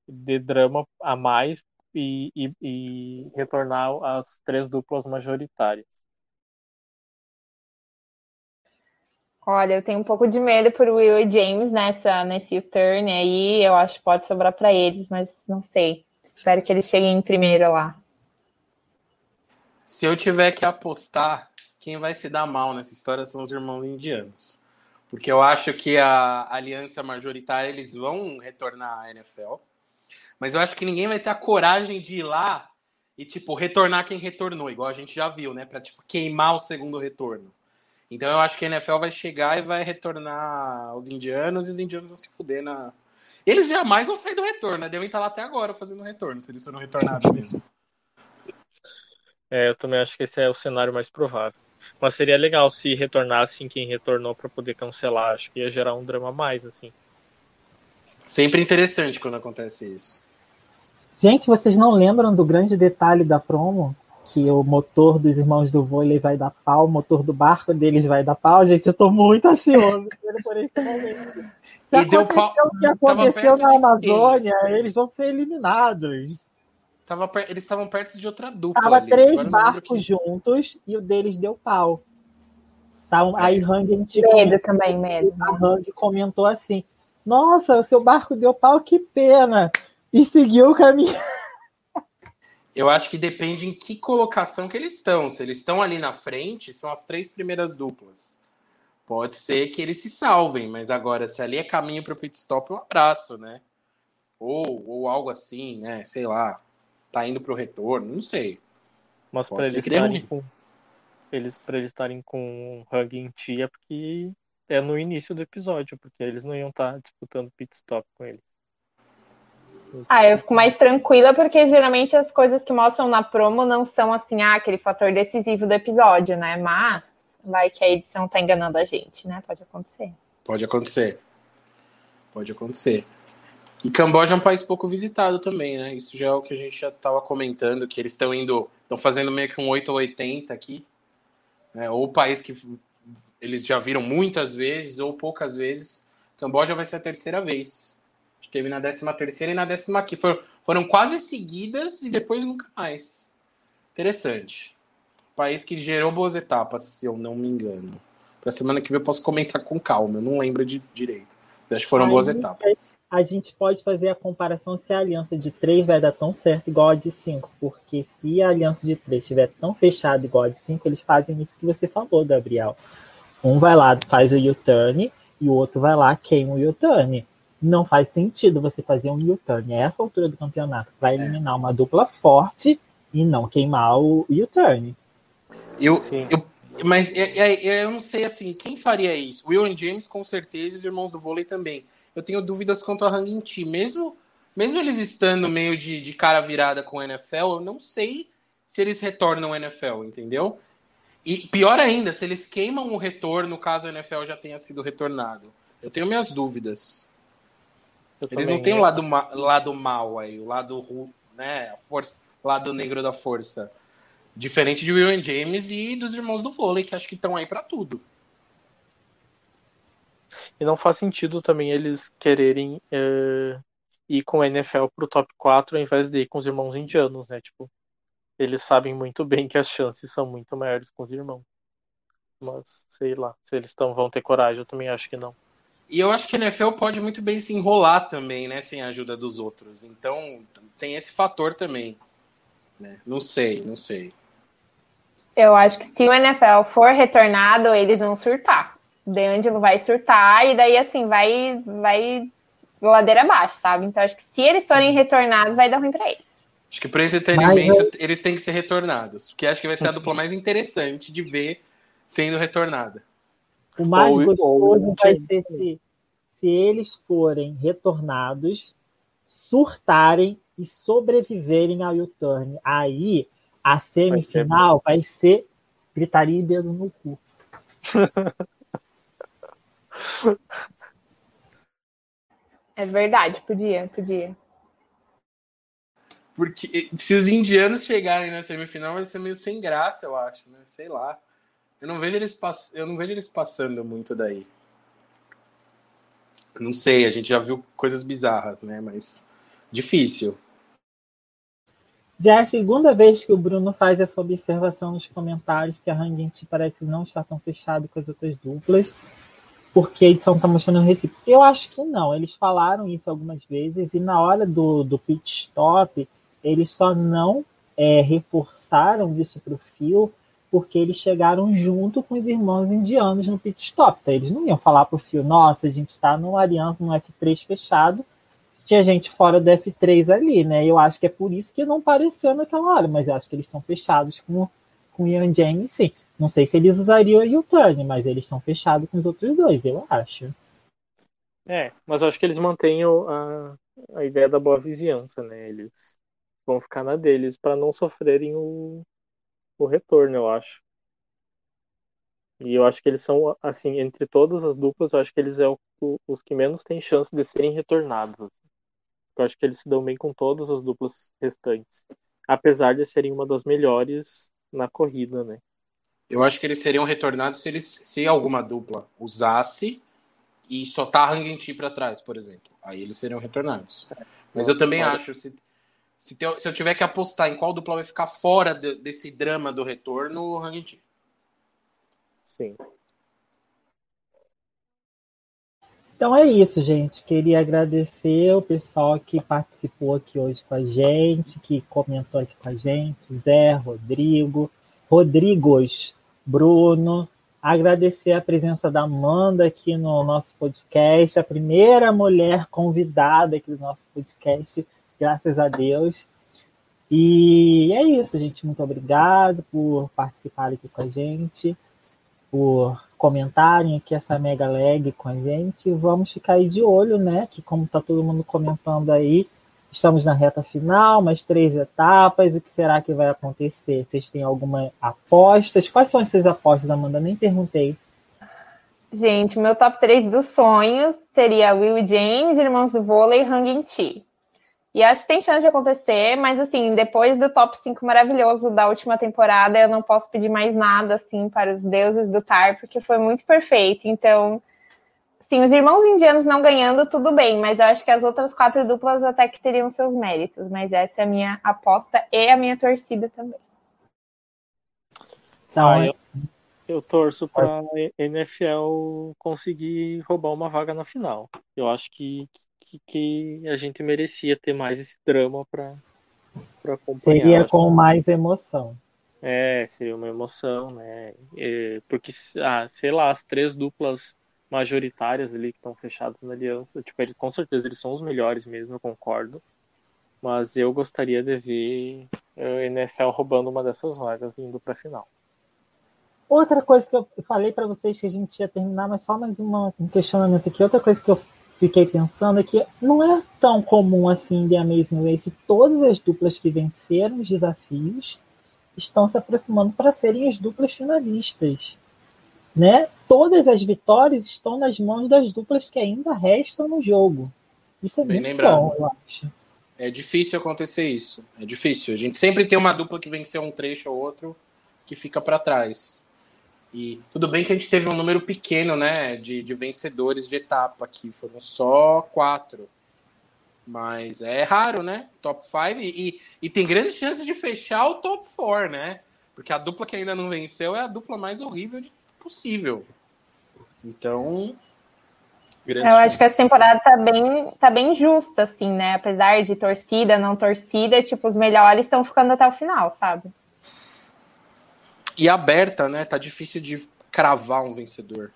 de drama a mais e, e, e retornar as três duplas majoritárias. Olha, eu tenho um pouco de medo por Will e James nessa, nesse U-turn aí. Eu acho que pode sobrar para eles, mas não sei. Espero que eles cheguem em primeiro lá. Se eu tiver que apostar, quem vai se dar mal nessa história são os irmãos indianos. Porque eu acho que a aliança majoritária eles vão retornar à NFL. Mas eu acho que ninguém vai ter a coragem de ir lá e, tipo, retornar quem retornou, igual a gente já viu, né? Pra, tipo, queimar o segundo retorno. Então eu acho que a NFL vai chegar e vai retornar os indianos e os indianos vão se fuder na. Eles jamais vão sair do retorno, né? Devem estar lá até agora fazendo retorno, se eles foram retornados mesmo. É, eu também acho que esse é o cenário mais provável. Mas seria legal se retornassem quem retornou para poder cancelar. Acho que ia gerar um drama a mais, assim. Sempre interessante quando acontece isso. Gente, vocês não lembram do grande detalhe da promo? Que o motor dos irmãos do vôlei vai dar pau, o motor do barco deles vai dar pau. Gente, eu tô muito ansioso por esse momento. Se e deu pau... o que aconteceu na Amazônia, eles vão ser eliminados. Tava per... Eles estavam perto de outra dupla. Tava ali. três Agora barcos que... juntos e o deles deu pau. Tá, aí Hang tipo, medo também, medo. A Hang comentou assim: Nossa, o seu barco deu pau, que pena! E seguiu o caminho. Eu acho que depende em que colocação que eles estão. Se eles estão ali na frente, são as três primeiras duplas. Pode ser que eles se salvem, mas agora, se ali é caminho para o pit stop, um abraço, né? Ou, ou algo assim, né? Sei lá. Tá indo para o retorno, não sei. Mas para eles estarem com. Eles, para eles estarem com Hug em tia, porque é no início do episódio, porque eles não iam estar tá disputando pit stop com eles. Ah, eu fico mais tranquila porque geralmente as coisas que mostram na promo não são assim, ah, aquele fator decisivo do episódio, né? Mas vai que a edição tá enganando a gente, né? Pode acontecer. Pode acontecer. Pode acontecer. E Camboja é um país pouco visitado também, né? Isso já é o que a gente já estava comentando, que eles estão indo, estão fazendo meio que um 8 ou 80 aqui. Né? Ou país que eles já viram muitas vezes, ou poucas vezes. Camboja vai ser a terceira vez. Teve na 13 terceira e na 15 foram, foram quase seguidas e depois nunca mais. Interessante. País que gerou boas etapas, se eu não me engano. Para semana que vem eu posso comentar com calma, eu não lembro de direito. Acho que foram boas etapas. A gente pode fazer a comparação se a aliança de 3 vai dar tão certo igual a de 5, porque se a aliança de 3 estiver tão fechada igual a de 5, eles fazem isso que você falou, Gabriel. Um vai lá, faz o U-turn, e o outro vai lá, queima o U-turn não faz sentido você fazer um U-turn a essa altura do campeonato para eliminar uma dupla forte e não queimar o U-turn. Eu, eu, mas eu, eu não sei assim, quem faria isso? Will and James, com certeza, e os irmãos do vôlei também. Eu tenho dúvidas quanto a Hang Ti. Mesmo, mesmo eles estando meio de, de cara virada com o NFL, eu não sei se eles retornam ao NFL, entendeu? E pior ainda, se eles queimam o retorno, caso o NFL já tenha sido retornado. Eu tenho minhas dúvidas. Eu Eles não têm o lado, ma lado mal aí, o lado, né, a força, lado negro da força. Diferente de Will James e dos irmãos do vôlei, que acho que estão aí para tudo. E não faz sentido também eles quererem é, ir com o NFL pro top 4 ao invés de ir com os irmãos indianos, né? Tipo, eles sabem muito bem que as chances são muito maiores com os irmãos. Mas, sei lá, se eles tão, vão ter coragem, eu também acho que não. E eu acho que a NFL pode muito bem se enrolar também, né? Sem a ajuda dos outros. Então, tem esse fator também. Né? Não sei, não sei. Eu acho que se o NFL for retornado, eles vão surtar. D'Angelo vai surtar e daí assim vai vai ladeira abaixo, sabe? Então acho que se eles forem retornados vai dar ruim para eles. Acho que para entretenimento Mas, eles têm que ser retornados, porque acho que vai ser a dupla mais interessante de ver sendo retornada. O mais ou, gostoso ou, vai ser se, se eles forem retornados, surtarem e sobreviverem ao U-turn. Aí a semifinal vai ser, vai ser gritaria e dedo no cu. É verdade, podia, podia. Porque se os indianos chegarem na semifinal, vai ser meio sem graça, eu acho, né? Sei lá. Eu não vejo eles, pass... eu não vejo eles passando muito daí. Não sei, a gente já viu coisas bizarras, né? Mas difícil. Já é a segunda vez que o Bruno faz essa observação nos comentários que a Ranguinti parece não estar tão fechado com as outras duplas, porque a edição está mostrando recíproco. Eu acho que não, eles falaram isso algumas vezes e na hora do, do pit stop eles só não é, reforçaram isso para o Phil porque eles chegaram junto com os irmãos indianos no pit stop. Então, eles não iam falar para o Phil, nossa, a gente está numa aliança no F3 fechado, tinha gente fora do F3 ali, né? Eu acho que é por isso que não apareceu naquela hora, mas eu acho que eles estão fechados com, com o James, sim. Não sei se eles usariam o U-Turn, mas eles estão fechados com os outros dois, eu acho. É, mas eu acho que eles mantêm a, a ideia da boa vizinhança, né? Eles vão ficar na deles para não sofrerem o, o retorno, eu acho. E eu acho que eles são, assim, entre todas as duplas, eu acho que eles são é os que menos têm chance de serem retornados. Eu acho que eles se dão bem com todas as duplas restantes. Apesar de serem uma das melhores na corrida, né? Eu acho que eles seriam retornados se eles se alguma dupla usasse e só tá Hangenti para trás, por exemplo. Aí eles seriam retornados. Mas eu também acho, se, se, te, se, eu tiver que apostar em qual dupla vai ficar fora de, desse drama do retorno, o Hangenti. Sim. Então é isso, gente. Queria agradecer o pessoal que participou aqui hoje com a gente, que comentou aqui com a gente, Zé, Rodrigo, Rodrigos, Bruno. Agradecer a presença da Amanda aqui no nosso podcast, a primeira mulher convidada aqui do nosso podcast graças a Deus. E é isso, gente. Muito obrigado por participar aqui com a gente, por comentarem aqui essa mega lag com a gente. Vamos ficar aí de olho, né? Que como está todo mundo comentando aí, estamos na reta final, mais três etapas. O que será que vai acontecer? Vocês têm alguma apostas? Quais são as suas apostas, Amanda? Nem perguntei. Gente, meu top 3 dos sonhos seria Will James, Irmãos do Vôlei e Hanging Chi. E acho que tem chance de acontecer, mas assim, depois do top 5 maravilhoso da última temporada, eu não posso pedir mais nada assim para os deuses do Tar, porque foi muito perfeito. Então, sim, os irmãos indianos não ganhando, tudo bem, mas eu acho que as outras quatro duplas até que teriam seus méritos. Mas essa é a minha aposta e a minha torcida também. Então, ah, eu, eu torço para a NFL conseguir roubar uma vaga na final. Eu acho que que, que a gente merecia ter mais esse drama para acompanhar. Seria com mais emoção. É, seria uma emoção, né? É, porque, ah, sei lá, as três duplas majoritárias ali que estão fechadas na aliança, tipo, eles, com certeza eles são os melhores mesmo, eu concordo. Mas eu gostaria de ver o NFL roubando uma dessas vagas e indo para a final. Outra coisa que eu falei para vocês que a gente ia terminar, mas só mais uma, um questionamento aqui. Outra coisa que eu fiquei pensando é que não é tão comum assim de Amazing Race. Todas as duplas que venceram os desafios estão se aproximando para serem as duplas finalistas. Né? Todas as vitórias estão nas mãos das duplas que ainda restam no jogo. Isso é Bem muito lembrado. bom, eu acho. É difícil acontecer isso. É difícil. A gente sempre tem uma dupla que venceu um trecho ou outro que fica para trás. E tudo bem que a gente teve um número pequeno, né, de, de vencedores de etapa aqui, foram só quatro. Mas é raro, né? Top 5 e, e tem grandes chances de fechar o top 4, né? Porque a dupla que ainda não venceu é a dupla mais horrível possível. Então. Eu acho que essa temporada tá bem, tá bem justa, assim, né? Apesar de torcida, não torcida, tipo, os melhores estão ficando até o final, sabe? E aberta, né? Tá difícil de cravar um vencedor.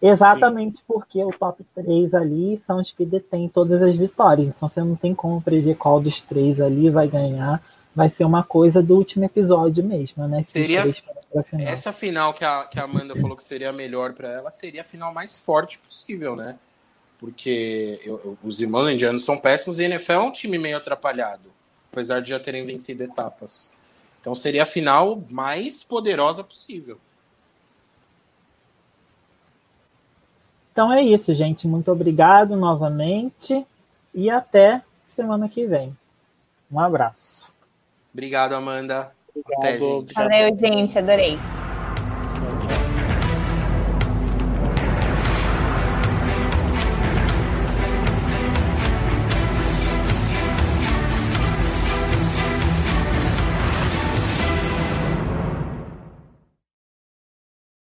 Exatamente Sim. porque o top 3 ali são os que detêm todas as vitórias. Então você não tem como prever qual dos três ali vai ganhar. Vai ser uma coisa do último episódio mesmo, né? Se seria final. essa final que a, que a Amanda falou que seria melhor para ela, seria a final mais forte possível, né? Porque eu, os irmãos indianos são péssimos e a NFL é um time meio atrapalhado, apesar de já terem vencido etapas. Então seria a final mais poderosa possível. Então é isso, gente. Muito obrigado novamente e até semana que vem. Um abraço. Obrigado, Amanda. Obrigado. Até, gente. Valeu, gente. Adorei.